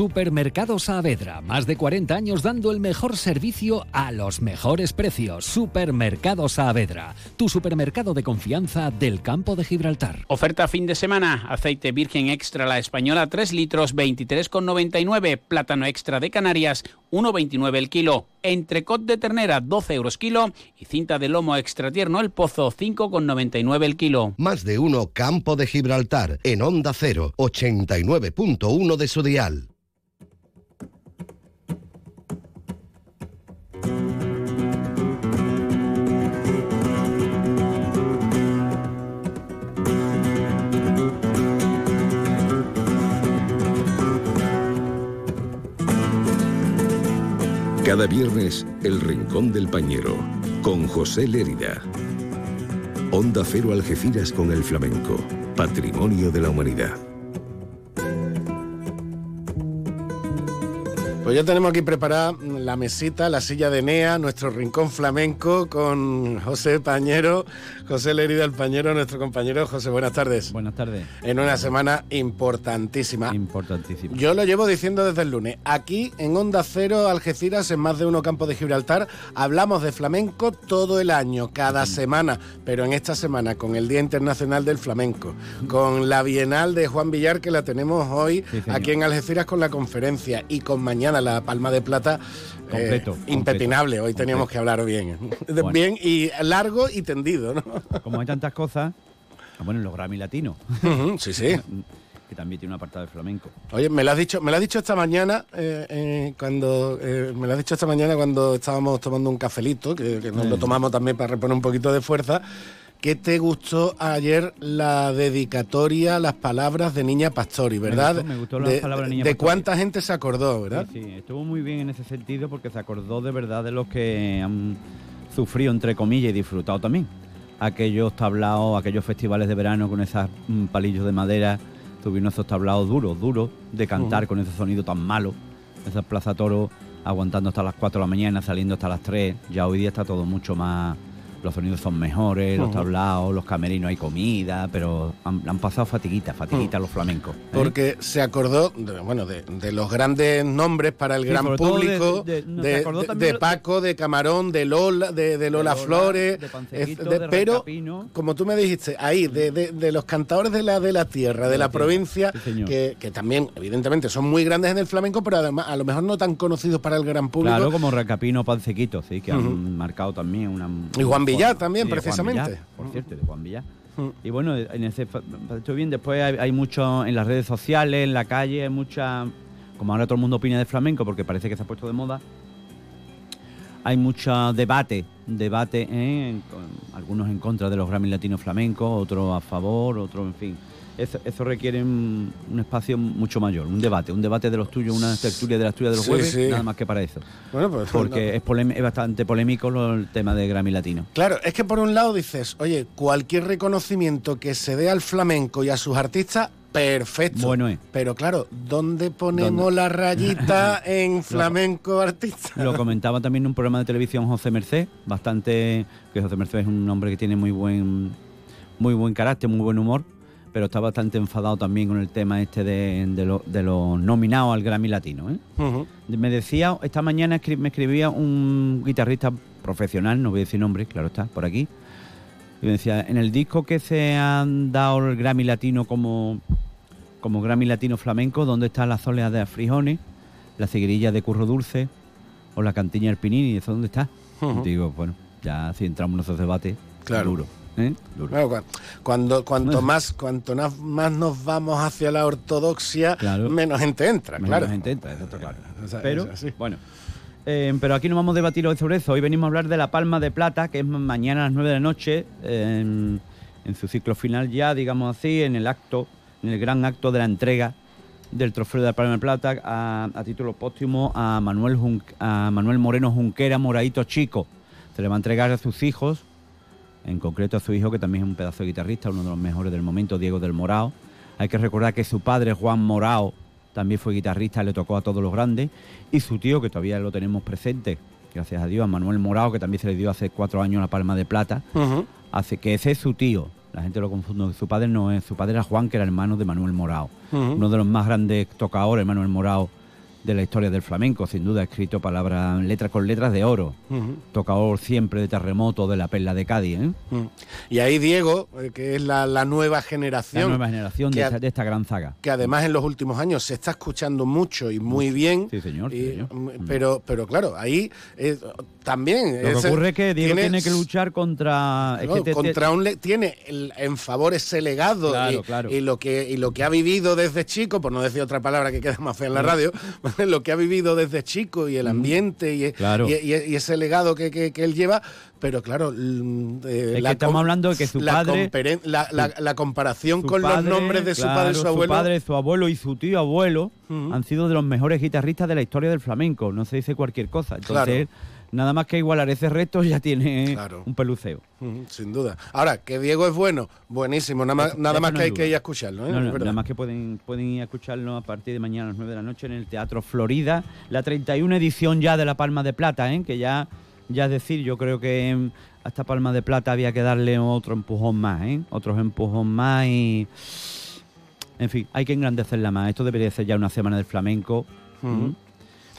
Supermercado Saavedra, más de 40 años dando el mejor servicio a los mejores precios. Supermercado Saavedra, tu supermercado de confianza del campo de Gibraltar.
Oferta fin de semana, aceite virgen extra la española 3 litros 23,99, plátano extra de Canarias 1,29 el kilo, entrecot de ternera 12 euros kilo y cinta de lomo extra tierno el pozo 5,99 el kilo.
Más de uno Campo de Gibraltar, en Onda 0, 89.1 de su dial.
Cada viernes, El Rincón del Pañero, con José Lérida. Onda Cero Algeciras con el flamenco.
Patrimonio de la Humanidad.
Pues ya tenemos aquí preparada la mesita, la silla de Nea, nuestro rincón flamenco con José Pañero, José Lerida el Pañero, nuestro compañero. José, buenas tardes.
Buenas tardes.
En una semana importantísima.
Importantísima.
Yo lo llevo diciendo desde el lunes. Aquí en Onda Cero, Algeciras, en más de uno campo de Gibraltar, hablamos de flamenco todo el año, cada semana. Pero en esta semana, con el Día Internacional del Flamenco, con la Bienal de Juan Villar, que la tenemos hoy
Sí,
aquí en Algeciras con la conferencia, y con mañana la Palma de Plata. eh,
Completo,
impepinable, hoy teníamos que hablar bien.
Bueno.
Bien y largo y tendido, ¿no?
Como hay tantas cosas, bueno, los Grammy latinos.
Sí, sí.
Que también tiene un apartado de flamenco.
Oye, me lo has dicho, me lo has dicho esta mañana eh, eh, cuando eh, me lo has dicho esta mañana cuando estábamos tomando un cafelito, que, que nos lo
Sí.
tomamos también para reponer un poquito de fuerza. ¿Qué te gustó ayer la dedicatoria, las palabras de Niña Pastori, verdad?
gustó, me gustó las
de,
palabras de Niña
de
Pastori.
cuánta gente se acordó, ¿verdad?
Sí, sí, estuvo muy bien en ese sentido porque se acordó de verdad de los que han sufrido, entre comillas, y disfrutado también. Aquellos tablaos, aquellos festivales de verano con esos mm, palillos de madera, tuvieron esos tablaos duros, duros, de cantar con ese sonido tan malo. Esas plaza toro aguantando hasta las 4 de la mañana, saliendo hasta las 3. Ya hoy día está todo mucho más. Los sonidos son mejores, los tablaos, los camerinos hay comida, pero han, han pasado fatiguitas, fatiguitas los flamencos. ¿eh?
Porque se acordó, de, bueno, de, de los grandes nombres para el
Sí,
gran público,
de-
Paco, de Camarón, de Lola, de, Lola,
Lola,
Flores,
de
pero como tú me dijiste, ahí, de, los cantadores de la, de la tierra, de, la,
tierra,
provincia,
sí,
que, que también, evidentemente, son muy grandes en el flamenco, pero además a lo mejor no tan conocidos para el gran público.
Claro, como Recapino Pancequito, sí, que han marcado también una.
Y Juan Villar también, precisamente.
Villar, por cierto, de Juan Villar. Y bueno, en ese estoy bien. Después hay, hay mucho en las redes sociales, en la calle, hay mucha. Como ahora todo el mundo opina de flamenco, porque parece que se ha puesto de moda. Hay mucho debate, debate, ¿eh? Algunos en contra de los Grammy Latinos flamencos, otros a favor, otros, en fin. Eso, eso requiere un, un espacio mucho mayor, un debate, un debate de los tuyos, una tertulia de las tuyas de los
Sí,
jueves,
sí.
nada más que para eso.
Bueno, pues,
Porque
no.
es, es bastante polémico lo- el tema de Grammy Latino.
Claro, es que por un lado dices, oye, cualquier reconocimiento que se dé al flamenco y a sus artistas, perfecto.
Bueno es.
Pero claro, ¿dónde ponemos
¿Dónde?
la rayita en flamenco artista?
Lo comentaba también en un programa de televisión José Merced, bastante que José Merced es un hombre que tiene muy buen muy buen carácter, muy buen humor, pero está bastante enfadado también con el tema este de, de lo- de los nominados al Grammy Latino. ¿eh? Me decía, esta mañana escri- me escribía un guitarrista profesional, no voy a decir nombre, claro está, por aquí, y me decía, en el disco que se han dado el Grammy Latino como, como Grammy Latino Flamenco, ¿dónde están las soleas de Afrijones, la seguirilla de Curro Dulce o la cantiña del Pinini? ¿Eso dónde está?
Ujú.
Digo, bueno, ya si entramos en esos debates,
Claro.
duro. ¿Eh?
Claro, cuando, cuanto más cuanto más nos vamos hacia la ortodoxia, menos gente entra,
Menos
claro.
gente entra, eso está claro.
O sea,
Pero,
es
bueno. Eh, pero aquí no vamos a debatir hoy sobre eso. Hoy venimos a hablar de la Palma de Plata, que es ma- mañana a las 9 de la noche, eh, en, en su ciclo final ya, digamos así, en el acto, en el gran acto de la entrega del trofeo de la Palma de Plata a, a título póstumo a Manuel, Jun- a Manuel Moreno Junquera Moradito Chico. Se le va a entregar a sus hijos, en concreto a su hijo, que también es un pedazo de guitarrista, uno de los mejores del momento, Diego del Morao. Hay que recordar que su padre, Juan Morao, también fue guitarrista, le tocó a todos los grandes, y su tío, que todavía lo tenemos presente, gracias a Dios, a Manuel Morao, que también se le dio hace cuatro años la Palma de Plata,
Ujú.
hace que ese es su tío. La gente lo confunde, su padre no es, su padre era Juan, que era hermano de Manuel Morao, uno de los más grandes tocadores, Manuel Morao, de la historia del flamenco, sin duda, ha escrito palabras, letras con letras de oro,
Ujú.
tocador siempre de terremoto de la perla de Cádiz, ¿eh?
Y ahí Diego, eh, que es la, la nueva generación.
la nueva generación de
a-
esta, de esta gran saga.
que además en los últimos años se está escuchando mucho y muy bien.
Sí, señor. sí,
y,
señor.
mm, pero, pero claro, ahí eh, también.
Lo que ocurre es que Diego tiene, que luchar contra... es
no,
que te- te-
contra un le- tiene el- en favor ese legado
Claro,
y,
claro.
y lo que y lo que ha vivido desde chico por no decir otra palabra que queda más fea en la
Mm.
radio lo que ha vivido desde chico y el ambiente y,
Claro.
y- y- y ese legado que, que- que él lleva pero claro mm, eh,
Es que estamos hablando de que su
la
padre-
la, la- la comparación
su
con
padre,
los nombres de su
claro,
padre y su abuelo
padre, su abuelo y su tío abuelo han sido de los mejores guitarristas de la historia del flamenco. No se dice cualquier cosa. Entonces, nada más que igualar ese reto ya tiene un peluceo.
Sin duda. Ahora, que Diego es bueno, buenísimo. Nada más,
Eso-
nada
eso
más
no
que
hay
que ir a escucharlo. ¿eh?
No, nada más que pueden, pueden ir a escucharlo a partir de mañana a las 9 de la noche en el Teatro Florida, la 31 edición ya de la Palma de Plata, ¿eh? que ya, ya es decir, yo creo que mm, a esta Palma de Plata había que darle otro empujón más, ¿eh? otros empujón más y... En fin, hay que engrandecerla más. Esto debería ser ya una semana del flamenco.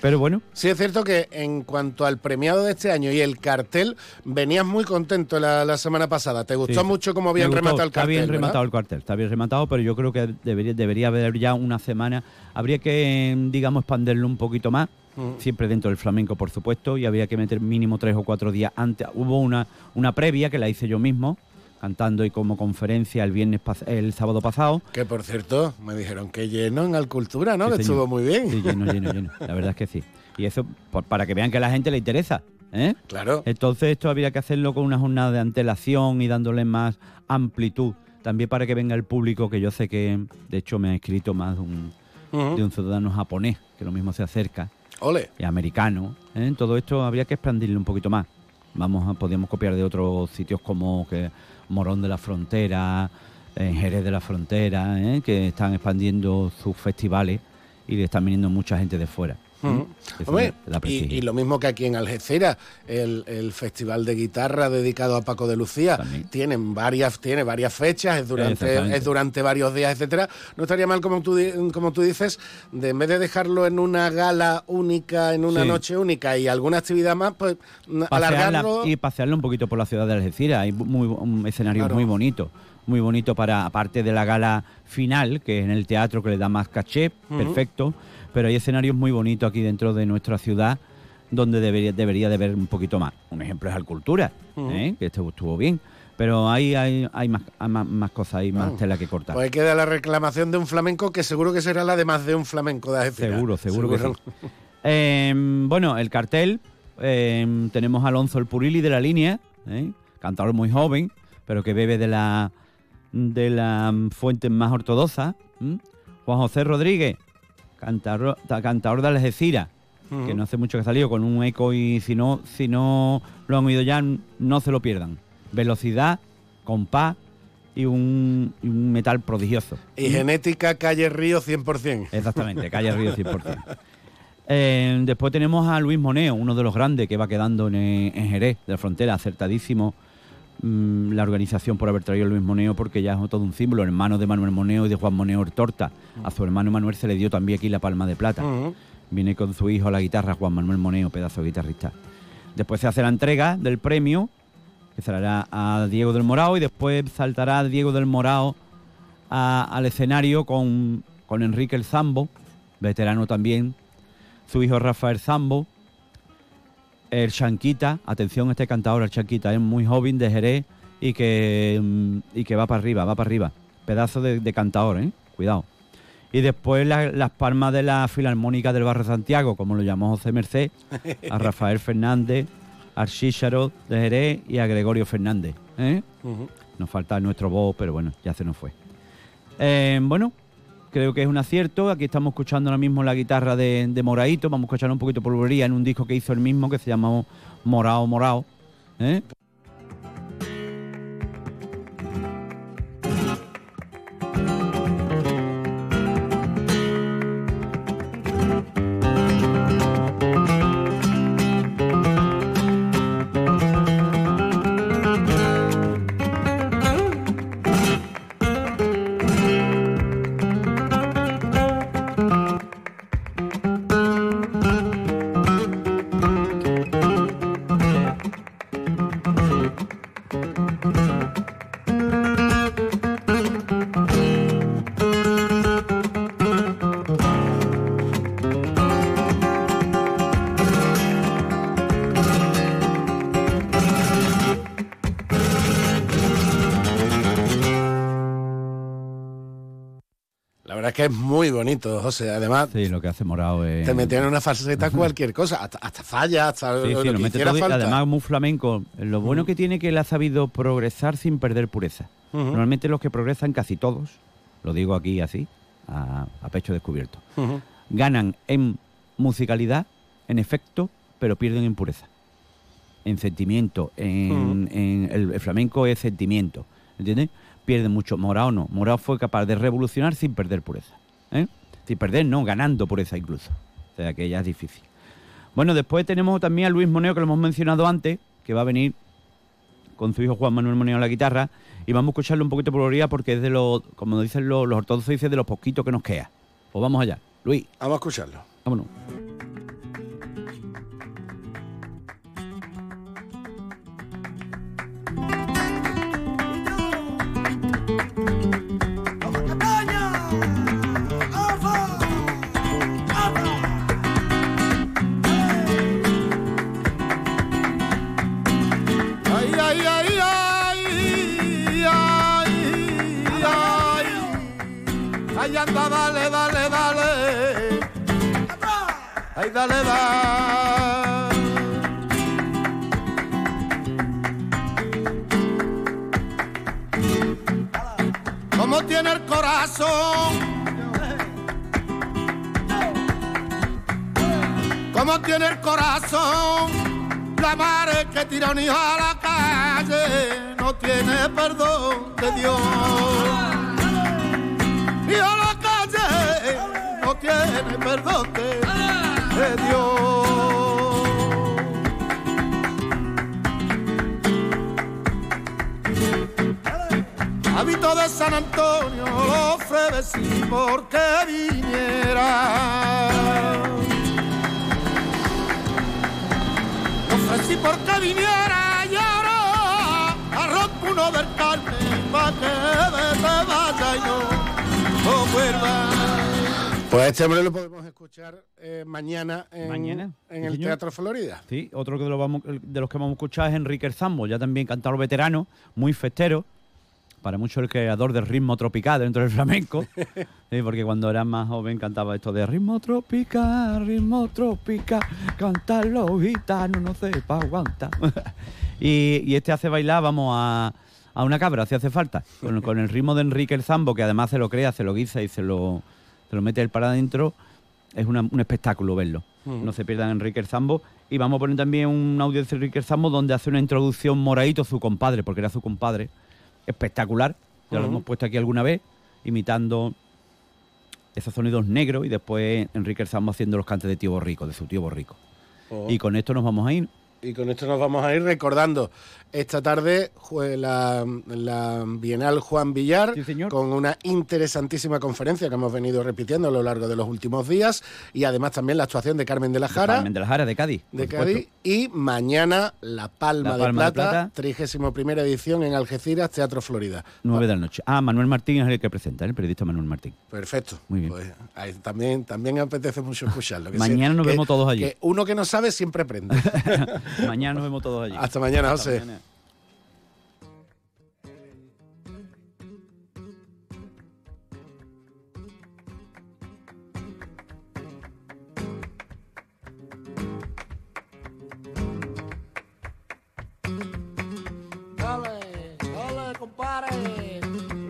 Pero bueno,
Sí, es cierto que en cuanto al premiado de este año y el cartel, venías muy contento la, la semana pasada. ¿Te gustó
Sí.
mucho cómo habían
gustó,
rematado el
Está
cartel?
bien
¿verdad?
rematado el cartel, está bien rematado, pero yo creo que debería, debería haber ya una semana. Habría que, digamos, expanderlo un poquito más,
Mm.
siempre dentro del flamenco, por supuesto, y habría que meter mínimo tres o cuatro días antes. Hubo una, una previa que la hice yo mismo, cantando y como conferencia el viernes el sábado pasado.
Que por cierto, me dijeron que lleno en Alcultura, ¿no?
Sí,
que estuvo muy bien.
Sí, lleno, lleno, lleno. La verdad es que sí. Y eso por- para que vean que a la gente le interesa. ¿eh?
Claro.
Entonces esto habría que hacerlo con una jornada de antelación y dándole más amplitud. También para que venga el público, que yo sé que de hecho me ha escrito más de un, de un ciudadano japonés, que lo mismo se acerca,
Ole.
y americano. ¿eh? Todo esto habría que expandirlo un poquito más. Vamos a, podríamos copiar de otros sitios como que Morón de la Frontera, Jerez de la Frontera, ¿eh? que están expandiendo sus festivales y le están viniendo mucha gente de fuera. Da- da
y, lo mismo que aquí en Algeciras, el, el festival de guitarra dedicado a Paco de Lucía, tienen varias, tiene varias fechas, es durante, es durante varios días, etcétera. No estaría mal, como tú, como tú dices, de en vez de dejarlo en una gala única, en una
Sí.
noche única y alguna actividad más, pues
pasearla
alargarlo.
y pasearlo un poquito por la ciudad de Algeciras. Hay muy, un escenario
Claro.
muy bonito, muy bonito para, aparte de la gala final, que es en el teatro que le da más caché, perfecto, pero hay escenarios muy bonitos aquí dentro de nuestra ciudad donde debería, debería de haber un poquito más. Un ejemplo es Alcultura. ¿eh? que estuvo, estuvo bien, pero hay, hay, hay más, hay más, más cosas, hay más
Vamos.
tela que cortar.
Pues queda la reclamación de un flamenco que seguro que será la de más de un flamenco de Algeciras.
Seguro, seguro, que sí. Eh, bueno, el cartel, eh, tenemos a Alonso el Purili de la línea, ¿eh? cantador muy joven, pero que bebe de la de la mm, fuente más ortodoxa. ¿m? Juan José Rodríguez, cantador, ta- cantador de Algeciras, que no hace mucho que salió con un eco y si no, si no lo han oído ya, no se lo pierdan. Velocidad, compás y un, y un metal prodigioso.
Y genética calle Río 100%.
Exactamente, calle Río 100%. Eh, después tenemos a Luis Moneo, uno de los grandes que va quedando en, en Jerez de la frontera, acertadísimo mm, la organización por haber traído a Luis Moneo porque ya es todo un símbolo, hermano de Manuel Moneo y de Juan Moneo Torta. A su hermano Manuel se le dio también aquí la palma de plata. Viene con su hijo a la guitarra, Juan Manuel Moneo, pedazo de guitarrista. Después se hace la entrega del premio, que saldrá a Diego del Morao, y después saltará Diego del Morao a- al escenario con, con Enrique el Zambo, veterano también, su hijo Rafael Zambo, el Chanquita, atención a este cantador, el Chanquita, es muy joven de Jerez y que, mm, y que va para arriba, va para arriba. Pedazo de, de cantador, ¿eh? Cuidado. Y después la- las palmas de la Filarmónica del Barrio Santiago, como lo llamó José Merced, a Rafael Fernández, al Chícharo de Jerez y a Gregorio Fernández. ¿eh? Nos falta nuestro voz, pero bueno, ya se nos fue. Eh, bueno, creo que es un acierto. Aquí estamos escuchando ahora mismo la guitarra de, de Moraito. Vamos a escuchar un poquito por polvoría en un disco que hizo él mismo que se llamó Morao Morao. ¿eh?
Es que es muy bonito, José. Además,
Sí, lo que hace Morao es...
te meten en una falseta cualquier cosa, hasta, hasta falla, hasta
Sí,
lo,
sí,
lo
mete todo
falta.
además muy flamenco. Lo bueno que tiene es que él ha sabido progresar sin perder pureza. Normalmente los que progresan, casi todos, lo digo aquí así, a, a pecho descubierto, ganan en musicalidad, en efecto, pero pierden en pureza. en sentimiento, en, en el, el flamenco es sentimiento, ¿entiendes? Pierde mucho. Morao no. Morao fue capaz de revolucionar sin perder pureza. ¿eh? Sin perder, no, ganando pureza incluso. O sea que ya es difícil. Bueno, después tenemos también a Luis Moneo, que lo hemos mencionado antes, que va a venir con su hijo Juan Manuel Moneo a la guitarra. Y vamos a escucharlo un poquito por orilla porque es de los, como dicen los, los ortodoxos, dice de los poquitos que nos queda. Pues vamos allá. Luis.
Vamos a escucharlo.
Vámonos.
Corazón? ¿Cómo tiene el corazón? La madre que tira un hijo a la calle no tiene perdón de Dios. Y a la calle no tiene perdón de, de Dios. Hábito de San Antonio lo ofrecí porque viniera. Lo ofrecí porque viniera y ahora arranco uno del Carmen pa' que te vaya y no, no vuelva.
Pues este hombre lo podemos escuchar eh, mañana en,
Mañana,
en
sí,
el
señor.
Teatro Florida.
Sí, otro que de los, vamos- de los que vamos a escuchar es Enrique El Zambo, ya también cantador veterano, muy festero, para mucho el creador del ritmo tropical dentro del flamenco, Sí, porque cuando era más joven cantaba esto de ritmo tropical, ritmo tropical, cantar los gitanos, no sepa aguantar. y, y este hace bailar, vamos a, a una cabra, si hace falta, con, con el ritmo de Enrique El Zambo, que además se lo crea, se lo guisa y se lo, se lo mete él para adentro, es una- un espectáculo verlo.
Mm.
No se pierdan Enrique El Zambo. Y vamos a poner también un audio de Enrique El Zambo donde hace una introducción moradito su compadre, porque era su compadre. Espectacular. Ya lo hemos puesto aquí alguna vez, imitando esos sonidos negros y después Enrique El Zambo haciendo los cantes de tío Borrico, de su tío Borrico.
Oh.
Y con esto nos vamos a ir.
Y con esto nos vamos a ir recordando esta tarde la, la Bienal Juan Villar con una interesantísima conferencia que hemos venido repitiendo a lo largo de los últimos días y además también la actuación de Carmen de la Jara.
Carmen de la Jara de Cádiz.
de Cádiz y mañana La Palma,
La Palma
de
de
Plata. 31 primera edición en Algeciras, Teatro Florida.
Nueve de la noche. Ah, Manuel Martín es el que presenta, el periodista Manuel Martín.
Perfecto.
Muy bien.
Pues ahí también, también apetece mucho escucharlo. que
Mañana nos
que-
vemos todos allí.
que uno que no sabe siempre aprende.
Mañana nos vemos todos allí.
Hasta mañana,
Hasta
José.
mañana.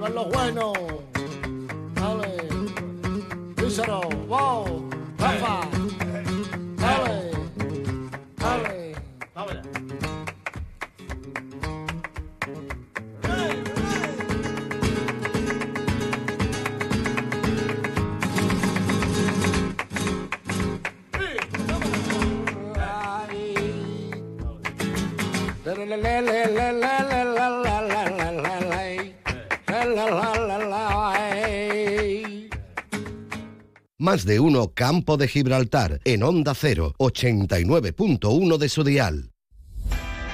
No es lo bueno. Dale. Díselo. Wow. Rafa. Dale. Dale. Le, le, le, le, le, le, le, la,
Más de uno Campo de Gibraltar en Onda 0, 89.1 de su dial.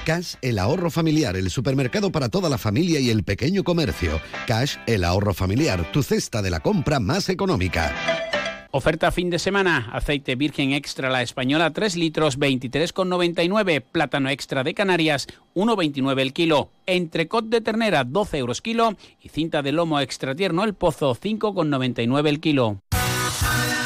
Cash, el ahorro familiar, el supermercado para toda la familia y el pequeño comercio. Cash, el ahorro familiar, tu cesta de la compra más económica.
Oferta fin de semana. Aceite virgen extra la española 3 litros 23,99. Plátano extra de Canarias 1,29 el kilo. Entrecot de ternera 12 euros kilo. Y cinta de lomo extra tierno el pozo 5,99 el kilo.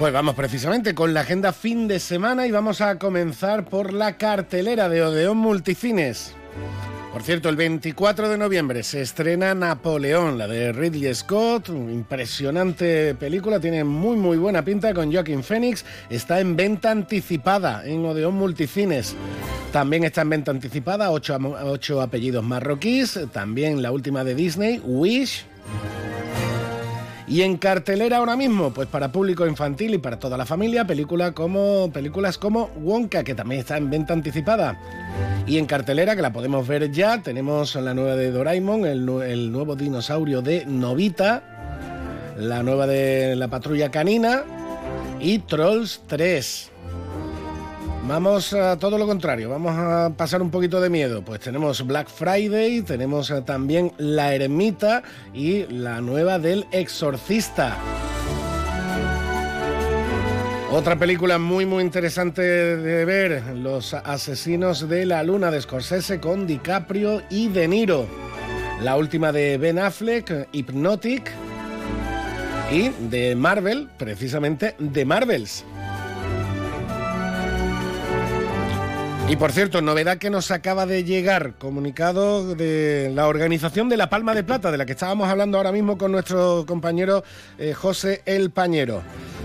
Pues vamos precisamente con la agenda fin de semana y vamos a comenzar por la cartelera de Odeón Multicines. Por cierto, el 24 de noviembre se estrena Napoleón, la de Ridley Scott, una impresionante película, tiene muy muy buena pinta con Joaquin Phoenix, está en venta anticipada en Odeón Multicines. También está en venta anticipada ocho, ocho apellidos marroquíes, también la última de Disney, Wish, y en cartelera ahora mismo, pues para público infantil y para toda la familia, película como, películas como Wonka, que también está en venta anticipada. Y en cartelera, que la podemos ver ya, tenemos la nueva de Doraemon, el, el nuevo dinosaurio de Novita, la nueva de la patrulla canina y Trolls 3. Vamos a todo lo contrario, vamos a pasar un poquito de miedo. Pues tenemos Black Friday, tenemos eh, también La Ermita y la nueva del Exorcista. Otra película muy muy interesante de ver, Los asesinos de la luna de Scorsese con DiCaprio y De Niro. La última de Ben Affleck, Hypnotic. Y de Marvel, precisamente de Marvels. Y por cierto, novedad que nos acaba de llegar, comunicado de la organización de la Palma de Plata, de la que estábamos hablando ahora mismo con nuestro compañero eh, José El Pañero.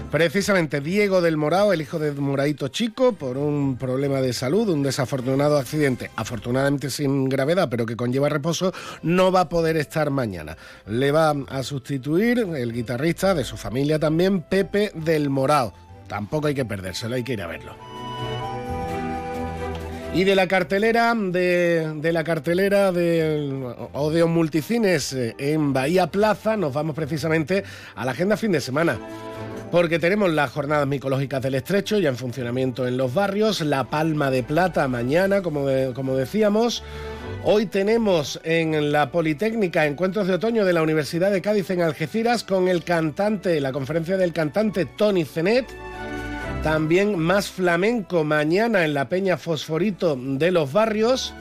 Precisamente Diego del Morao, el hijo de Moraito Chico, por un problema de salud, un desafortunado accidente, afortunadamente sin gravedad, pero que conlleva reposo, no va a poder estar mañana. Le va a sustituir el guitarrista de su familia también, Pepe del Morao. Tampoco hay que perdérselo, hay que ir a verlo. Y de la cartelera de, la cartelera de Odeon Multicines eh, en Bahía Plaza nos vamos precisamente a la agenda fin de semana. Porque tenemos las jornadas micológicas del estrecho ya en funcionamiento en los barrios, la Palma de Plata mañana, como, como decíamos. Hoy tenemos en la Politécnica Encuentros de Otoño de la Universidad de Cádiz en Algeciras con el cantante, la conferencia del cantante Tony Zenet. También más flamenco mañana en la Peña Fosforito de los Barrios.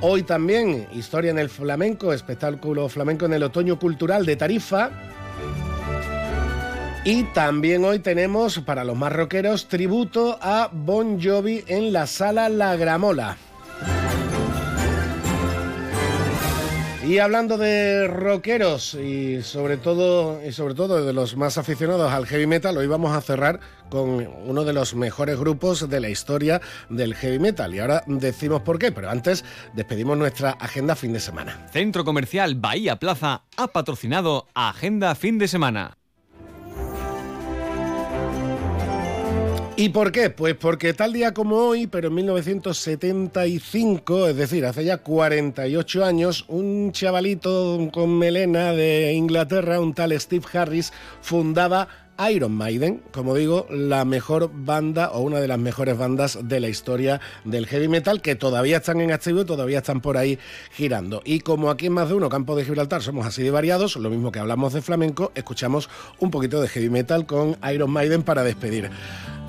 Hoy también historia en el flamenco, espectáculo flamenco en el otoño cultural de Tarifa. Y también hoy tenemos para los más rockeros tributo a Bon Jovi en la sala La Gramola. Y hablando de rockeros y sobre todo y sobre todo de los más aficionados al heavy metal, hoy vamos a cerrar con uno de los mejores grupos de la historia del heavy metal. Y ahora decimos por qué, pero antes despedimos nuestra agenda fin de semana.
Centro Comercial Bahía Plaza ha patrocinado Agenda Fin de Semana.
¿Y por qué? Pues porque tal día como hoy, pero en 1975, es decir, hace ya 48 años, un chavalito con melena de Inglaterra, un tal Steve Harris, fundaba Iron Maiden, como digo, la mejor banda o una de las mejores bandas de la historia del heavy metal que todavía están en activo y todavía están por ahí girando. Y como aquí en más de uno campo de Gibraltar somos así de variados, lo mismo que hablamos de flamenco, escuchamos un poquito de heavy metal con Iron Maiden para despedir.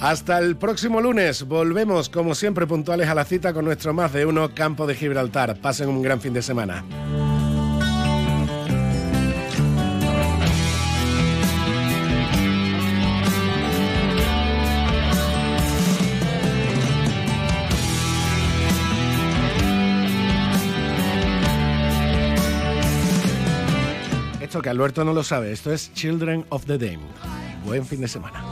Hasta el próximo lunes, volvemos como siempre puntuales a la cita con nuestro más de uno campo de Gibraltar. Pasen un gran fin de semana. que Alberto no lo sabe. Esto es Children of the Dame. Buen fin de semana.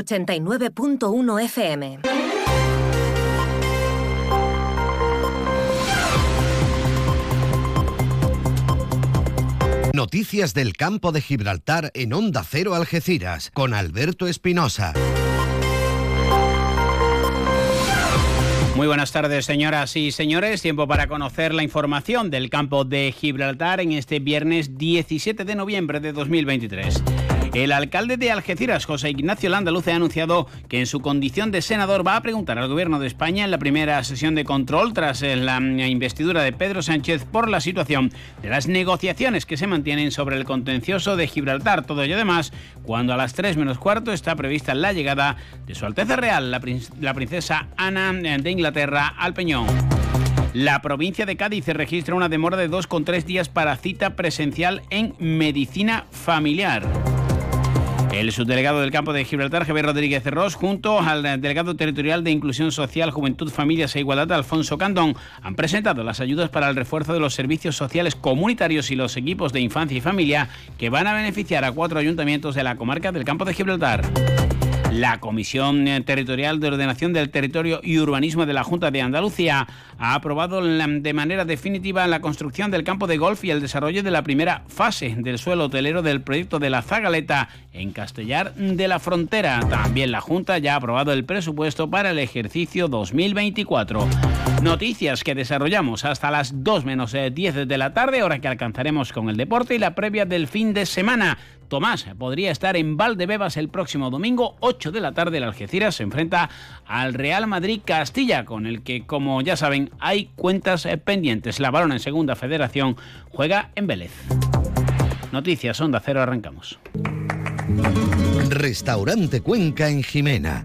89.1 FM.
Noticias del campo de Gibraltar en Onda Cero Algeciras con Alberto Espinosa.
Muy buenas tardes, señoras y señores. Tiempo para conocer la información del campo de Gibraltar en este viernes 17 de noviembre de 2023. El alcalde de Algeciras, José Ignacio Landaluce, ha anunciado que en su condición de senador va a preguntar al gobierno de España en la primera sesión de control tras la investidura de Pedro Sánchez por la situación de las negociaciones que se mantienen sobre el contencioso de Gibraltar. Todo ello además cuando a las 3 menos cuarto está prevista la llegada de Su Alteza Real, la, princesa Ana de Inglaterra, al Peñón. La provincia de Cádiz registra una demora de 2,3 días para cita presencial en medicina familiar. El subdelegado del campo de Gibraltar, Javier Rodríguez Ross, junto al delegado territorial de Inclusión Social, Juventud, Familias e Igualdad, Alfonso Candón, han presentado las ayudas para el refuerzo de los servicios sociales comunitarios y los equipos de infancia y familia que van a beneficiar a cuatro ayuntamientos de la comarca del campo de Gibraltar. La Comisión Territorial de Ordenación del Territorio y Urbanismo de la Junta de Andalucía ha aprobado de manera definitiva la construcción del campo de golf y el desarrollo de la primera fase del suelo hotelero del proyecto de la Zagaleta en Castellar de la Frontera. También la Junta ya ha aprobado el presupuesto para el ejercicio 2024. Noticias que desarrollamos hasta las 2 menos 10 eh, de la tarde, hora que alcanzaremos con el deporte y la previa del fin de semana. Tomás podría estar en Valdebebas el próximo domingo, 8 de la tarde. El Algeciras se enfrenta al Real Madrid Castilla, con el que, como ya saben, hay cuentas eh, pendientes. La balón en segunda federación juega en Vélez. Noticias, Onda Cero, arrancamos.
Restaurante Cuenca en Jimena.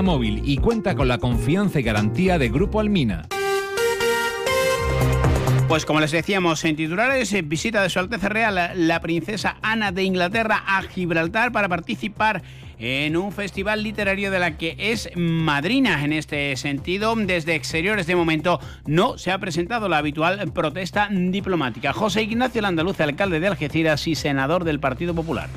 Móvil móvil y cuenta con la confianza y garantía de Grupo Almina.
Pues como les decíamos en titulares, visita de Su Alteza Real la princesa Ana de Inglaterra a Gibraltar para participar en un festival literario de la que es madrina en este sentido. Desde exteriores de momento no se ha presentado la habitual protesta diplomática. José Ignacio Landaluz, alcalde de Algeciras y senador del Partido Popular.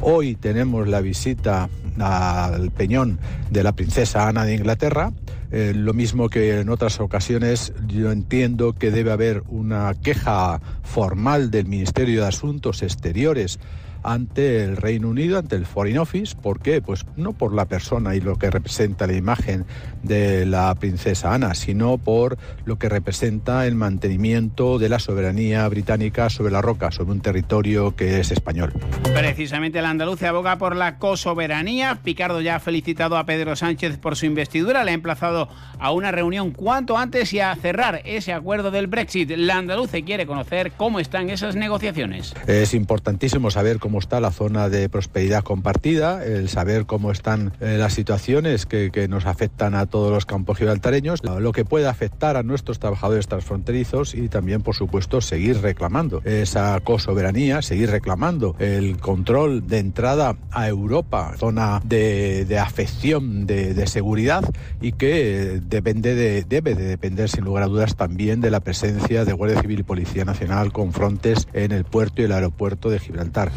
Hoy tenemos la visita al peñón de la princesa Ana de Inglaterra. Eh, lo mismo que en otras ocasiones, yo entiendo que debe haber una queja formal del Ministerio de Asuntos Exteriores ante el Reino Unido, ante el Foreign Office. ¿Por qué? Pues no por la persona y lo que representa la imagen de la princesa Ana, sino por lo que representa el mantenimiento de la soberanía británica sobre la roca, sobre un territorio que es español.
Precisamente la andalucía aboga por la cosoberanía. Picardo ya ha felicitado a Pedro Sánchez por su investidura, le ha emplazado a una reunión cuanto antes y a cerrar ese acuerdo del Brexit. La andaluce quiere conocer cómo están esas negociaciones.
Es importantísimo saber cómo está la zona de prosperidad compartida, el saber cómo están eh, las situaciones que, nos afectan a todos los campos gibraltareños, lo que puede afectar a nuestros trabajadores transfronterizos y también, por supuesto, seguir reclamando esa cosoberanía, seguir reclamando el control de entrada a Europa, zona de, afección, de, de, seguridad y que depende de, debe de depender, sin lugar a dudas, también de la presencia de Guardia Civil y Policía Nacional con frontes en el puerto y el aeropuerto de Gibraltar.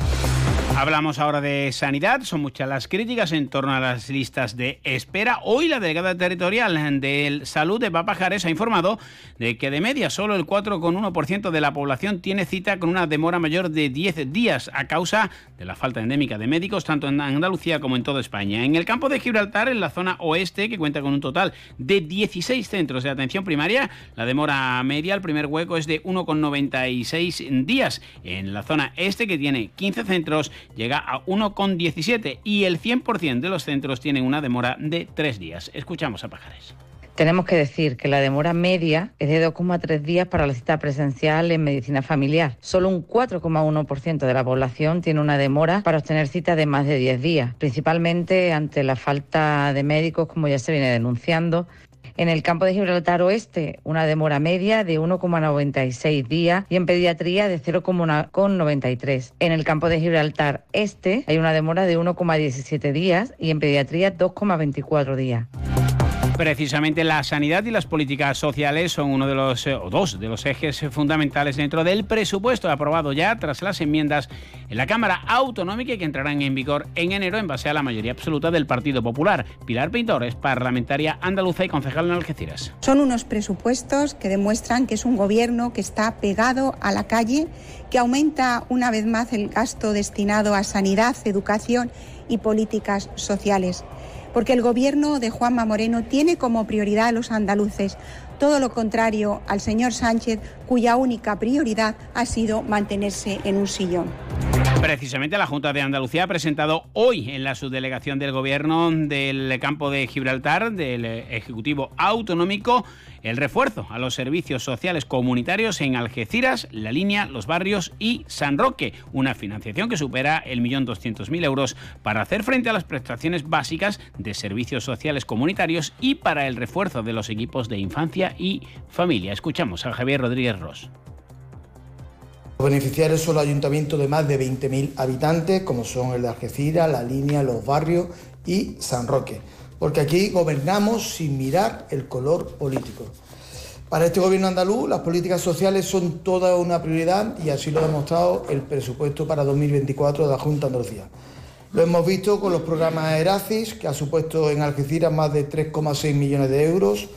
Hablamos ahora de sanidad. Son muchas las críticas en torno a las listas de espera. Hoy la delegada territorial de Salud de Papajares ha informado de que de media solo el 4,1% de la población tiene cita con una demora mayor de 10 días a causa de la falta endémica de médicos tanto en Andalucía como en toda España. En el campo de Gibraltar, en la zona oeste, que cuenta con un total de 16 centros de atención primaria, la demora media, el primer hueco es de 1,96 días. En la zona este, que tiene 15 centros, llega a 1,17 y el 100% de los centros tienen una demora de 3 días. Escuchamos a Pajares.
Tenemos que decir que la demora media es de 2,3 días para la cita presencial en medicina familiar. Solo un 4,1% de la población tiene una demora para obtener cita de más de 10 días, principalmente ante la falta de médicos, como ya se viene denunciando, en el campo de Gibraltar Oeste, una demora media de 1,96 días y en pediatría de 0,93. En el campo de Gibraltar Este hay una demora de 1,17 días y en pediatría 2,24 días.
Precisamente la sanidad y las políticas sociales son uno de los, eh, o dos de los ejes fundamentales dentro del presupuesto aprobado ya tras las enmiendas en la Cámara Autonómica que entrarán en vigor en enero en base a la mayoría absoluta del Partido Popular. Pilar Pintor es parlamentaria andaluza y concejal en Algeciras.
Son unos presupuestos que demuestran que es un gobierno que está pegado a la calle, que aumenta una vez más el gasto destinado a sanidad, educación y políticas sociales porque el gobierno de Juanma Moreno tiene como prioridad a los andaluces, todo lo contrario al señor Sánchez, cuya única prioridad ha sido mantenerse en un sillón.
Precisamente la Junta de Andalucía ha presentado hoy en la subdelegación del Gobierno del campo de Gibraltar, del Ejecutivo Autonómico, el refuerzo a los servicios sociales comunitarios en Algeciras, La Línea, Los Barrios y San Roque, una financiación que supera el millón doscientos mil euros para hacer frente a las prestaciones básicas de servicios sociales comunitarios y para el refuerzo de los equipos de infancia y familia. Escuchamos a Javier Rodríguez Ross.
Los beneficiarios son los ayuntamientos de más de 20.000 habitantes, como son el de Algeciras, La Línea, Los Barrios y San Roque, porque aquí gobernamos sin mirar el color político. Para este gobierno andaluz, las políticas sociales son toda una prioridad y así lo ha demostrado el presupuesto para 2024 de la Junta de Andalucía. Lo hemos visto con los programas ERACIS, que ha supuesto en Algeciras más de 3,6 millones de euros,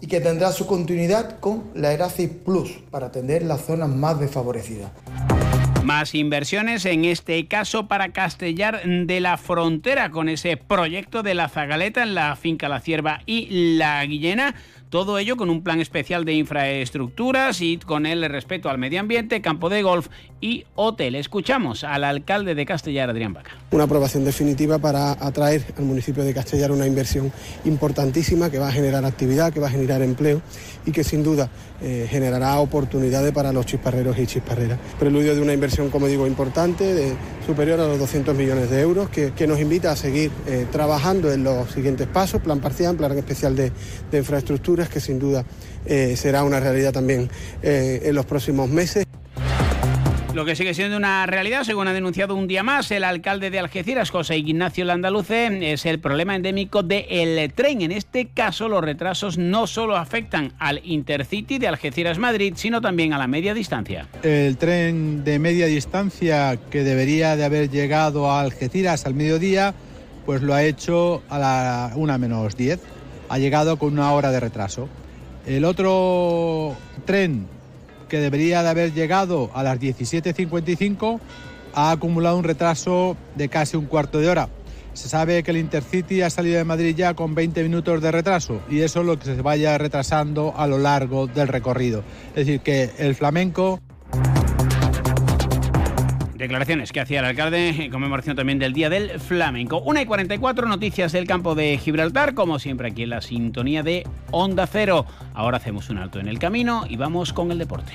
y que tendrá su continuidad con la Eracis Plus para atender las zonas más desfavorecidas.
Más inversiones, en este caso para Castellar de la Frontera, con ese proyecto de la Zagaleta en la finca La Cierva y La Guillena todo ello con un plan especial de infraestructuras y con el respeto al medio ambiente, campo de golf y hotel. Escuchamos al alcalde de Castellar, Adrián Baca.
Una aprobación definitiva para atraer al municipio de Castellar una inversión importantísima que va a generar actividad, que va a generar empleo y que sin duda eh, generará oportunidades para los chisparreros y chisparreras. Preludio de una inversión, como digo, importante, de, superior a los 200 millones de euros, que, nos invita a seguir eh, trabajando en los siguientes pasos, plan parcial, plan especial de, infraestructuras, que sin duda eh, será una realidad también en los próximos meses.
Lo que sigue siendo una realidad, según ha denunciado un día más el alcalde de Algeciras, José Ignacio Landaluce, es el problema endémico del tren. En este caso, los retrasos no solo afectan al Intercity de Algeciras-Madrid, sino también a la media distancia.
El tren de media distancia que debería de haber llegado a Algeciras al mediodía, pues lo ha hecho a la 1 menos 10. Ha llegado con una hora de retraso. El otro tren que debería de haber llegado a las 17.55, ha acumulado un retraso de casi un cuarto de hora. Se sabe que el Intercity ha salido de Madrid ya con 20 minutos de retraso y eso es lo que se vaya retrasando a lo largo del recorrido. Es decir, que el flamenco
Declaraciones que hacía el alcalde en conmemoración también del Día del Flamenco. Una y 44 noticias del campo de Gibraltar, como siempre aquí en la sintonía de Onda Cero. Ahora hacemos un alto en el camino y vamos con el deporte.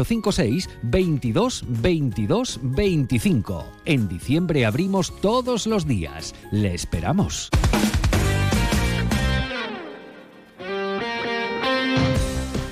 856 22 22 25. En diciembre abrimos todos los días. Le esperamos.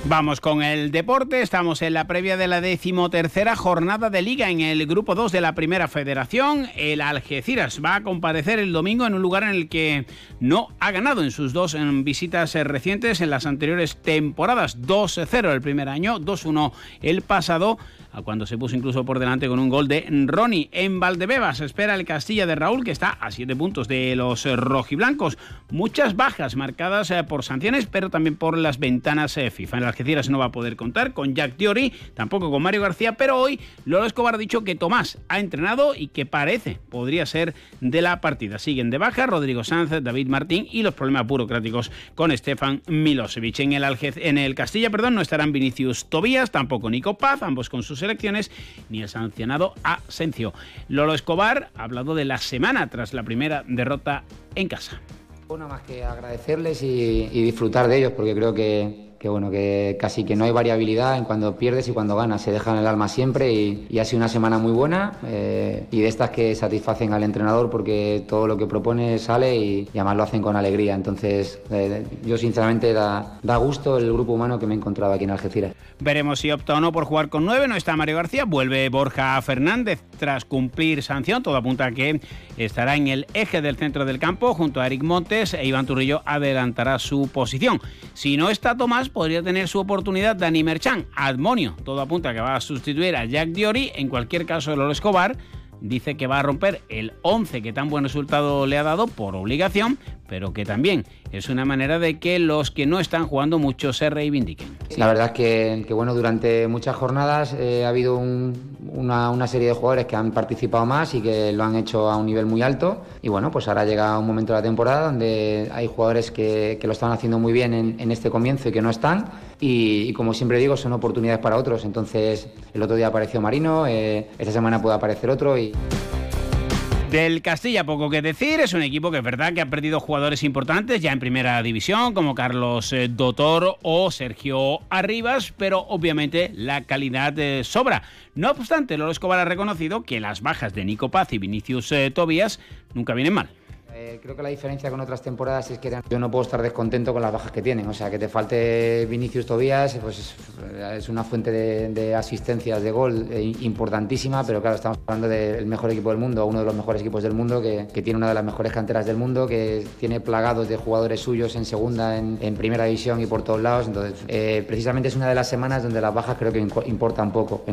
Vamos con el deporte. Estamos en la previa de la decimotercera jornada de liga en el grupo 2 de la primera federación. El Algeciras va a comparecer el domingo en un lugar en el que no ha ganado en sus dos visitas recientes en las anteriores temporadas. 2-0 el primer año, 2-1 el pasado cuando se puso incluso por delante con un gol de Ronnie. En Valdebebas espera el Castilla de Raúl, que está a 7 puntos de los rojiblancos. Muchas bajas marcadas eh, por sanciones, pero también por las ventanas eh, FIFA. En Algeciras no va a poder contar con Jack Diori, tampoco con Mario García, pero hoy Lolo Escobar ha dicho que Tomás ha entrenado y que parece podría ser de la partida. Siguen de baja Rodrigo Sanz, David Martín y los problemas burocráticos con Stefan Milosevic. En el, en el Castilla perdón, no estarán Vinicius Tobías, tampoco Nico Paz, ambos con sus elecciones, ni el sancionado Asencio. Lolo Escobar ha hablado de la semana tras la primera derrota en casa.
Bueno, más que agradecerles y disfrutar de ellos, porque creo que, que bueno, que casi que no hay variabilidad en cuando pierdes y cuando ganas, se dejan el alma siempre y, ha sido una semana muy buena eh, y de estas que satisfacen al entrenador porque todo lo que propone sale y, además lo hacen con alegría. Entonces, eh, yo sinceramente da, da gusto el grupo humano que me he encontrado aquí en Algeciras.
Veremos si opta o no por jugar con nueve, no está Mario García, vuelve Borja Fernández tras cumplir sanción, todo apunta a que estará en el eje del centro del campo junto a Eric Montes e Iván Turrillo adelantará su posición. Si no está Tomás, podría tener su oportunidad Dani Merchan. Admonio, todo apunta que va a sustituir a Jack Diori. En cualquier caso, Lolo Escobar dice que va a romper el 11 que tan buen resultado le ha dado por obligación, pero que también es una manera de que los que no están jugando mucho se reivindiquen.
La verdad es que, bueno, durante muchas jornadas eh, ha habido una, serie de jugadores que han participado más y que lo han hecho a un nivel muy alto. Y bueno, pues ahora llega un momento de la temporada donde hay jugadores que, lo están haciendo muy bien en, este comienzo y que no están. Y, como siempre digo, son oportunidades para otros. Entonces, el otro día apareció Marino, eh, esta semana puede aparecer otro y...
Del Castilla, poco que decir, es un equipo que es verdad que ha perdido jugadores importantes ya en primera división, como Carlos eh, Dotor o Sergio Arribas, pero obviamente la calidad eh, sobra. No obstante, Lolo Escobar ha reconocido que las bajas de Nico Paz y Vinicius eh, Tobías nunca vienen mal.
Eh, creo que la diferencia con otras temporadas es que yo no puedo estar descontento con las bajas que tienen. O sea, que te falte Vinicius Tobías, pues es una fuente de, asistencias de gol eh, importantísima, pero claro, estamos hablando del mejor equipo del mundo, uno de los mejores equipos del mundo, que, tiene una de las mejores canteras del mundo, que tiene plagados de jugadores suyos en segunda, en, primera división y por todos lados. Entonces, eh, precisamente es una de las semanas donde las bajas creo que importan poco.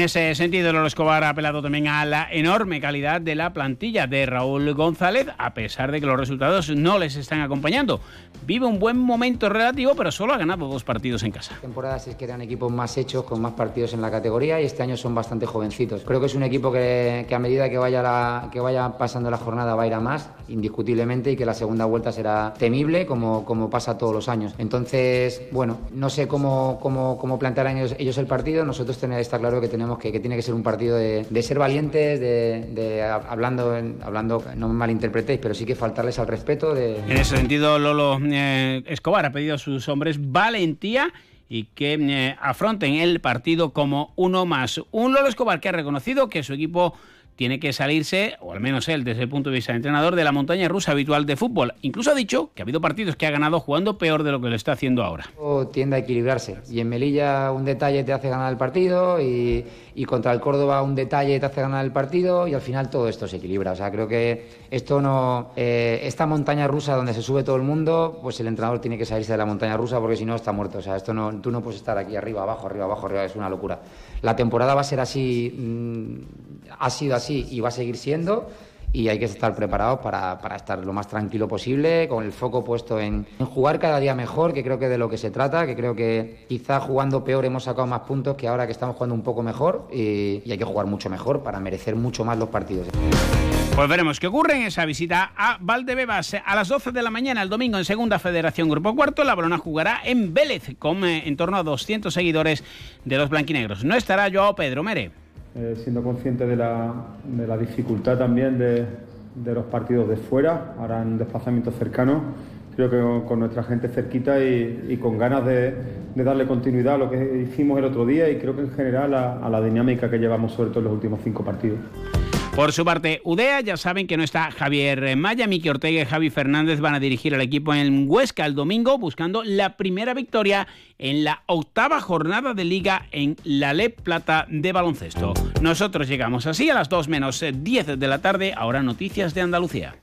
Ese sentido, Lolo Escobar ha apelado también a la enorme calidad de la plantilla de Raúl González, a pesar de que los resultados no les están acompañando. Vive un buen momento relativo, pero solo ha ganado dos partidos en casa.
Temporadas es que eran equipos más hechos, con más partidos en la categoría, y este año son bastante jovencitos. Creo que es un equipo que, a medida que vaya, que vaya pasando la jornada va a ir a más, indiscutiblemente, y que la segunda vuelta será temible, como, como pasa todos los años. Entonces, bueno, no sé cómo, cómo, cómo plantearán ellos, ellos el partido. Nosotros tener, está claro que tenemos que, tiene que ser un partido de, ser valientes, de, hablando, hablando, no me malinterpretéis, pero sí que faltarles al respeto. De...
En ese sentido, Lolo eh, Escobar ha pedido a sus hombres valentía y que eh, afronten el partido como uno más. Un Lolo Escobar que ha reconocido que su equipo tiene que salirse, o al menos él desde el punto de vista de entrenador, de la montaña rusa habitual de fútbol. Incluso ha dicho que ha habido partidos que ha ganado jugando peor de lo que lo está haciendo ahora.
Tiende a equilibrarse. Y en Melilla un detalle te hace ganar el partido y, contra el Córdoba un detalle te hace ganar el partido y al final todo esto se equilibra. O sea, creo que esto no... Eh, esta montaña rusa donde se sube todo el mundo, pues el entrenador tiene que salirse de la montaña rusa porque si no está muerto. O sea, esto no, tú no puedes estar aquí arriba, abajo, arriba, abajo, arriba. Es una locura. La temporada va a ser así... Mm, ha sido así y va a seguir siendo y hay que estar preparados para, estar lo más tranquilo posible, con el foco puesto en, jugar cada día mejor, que creo que de lo que se trata, que creo que quizá jugando peor hemos sacado más puntos que ahora que estamos jugando un poco mejor y, hay que jugar mucho mejor para merecer mucho más los partidos.
Pues veremos qué ocurre en esa visita a Valdebebas a las 12 de la mañana el domingo en Segunda Federación Grupo Cuarto. La Brona jugará en Vélez con eh, en torno a 200 seguidores de los blanquinegros. No estará Joao Pedro Mere.
Eh, siendo consciente de la, de la dificultad también de, de, los partidos de fuera, ahora en desplazamientos cercanos, creo que con nuestra gente cerquita y, con ganas de, darle continuidad a lo que hicimos el otro día y creo que en general a, a la dinámica que llevamos sobre todo en los últimos cinco partidos.
Por su parte, UDEA, ya saben que no está Javier Maya, Miki Ortega y Javi Fernández van a dirigir al equipo en Huesca el domingo buscando la primera victoria en la octava jornada de liga en la Le Plata de baloncesto. Nosotros llegamos así a las 2 menos 10 de la tarde, ahora noticias de Andalucía.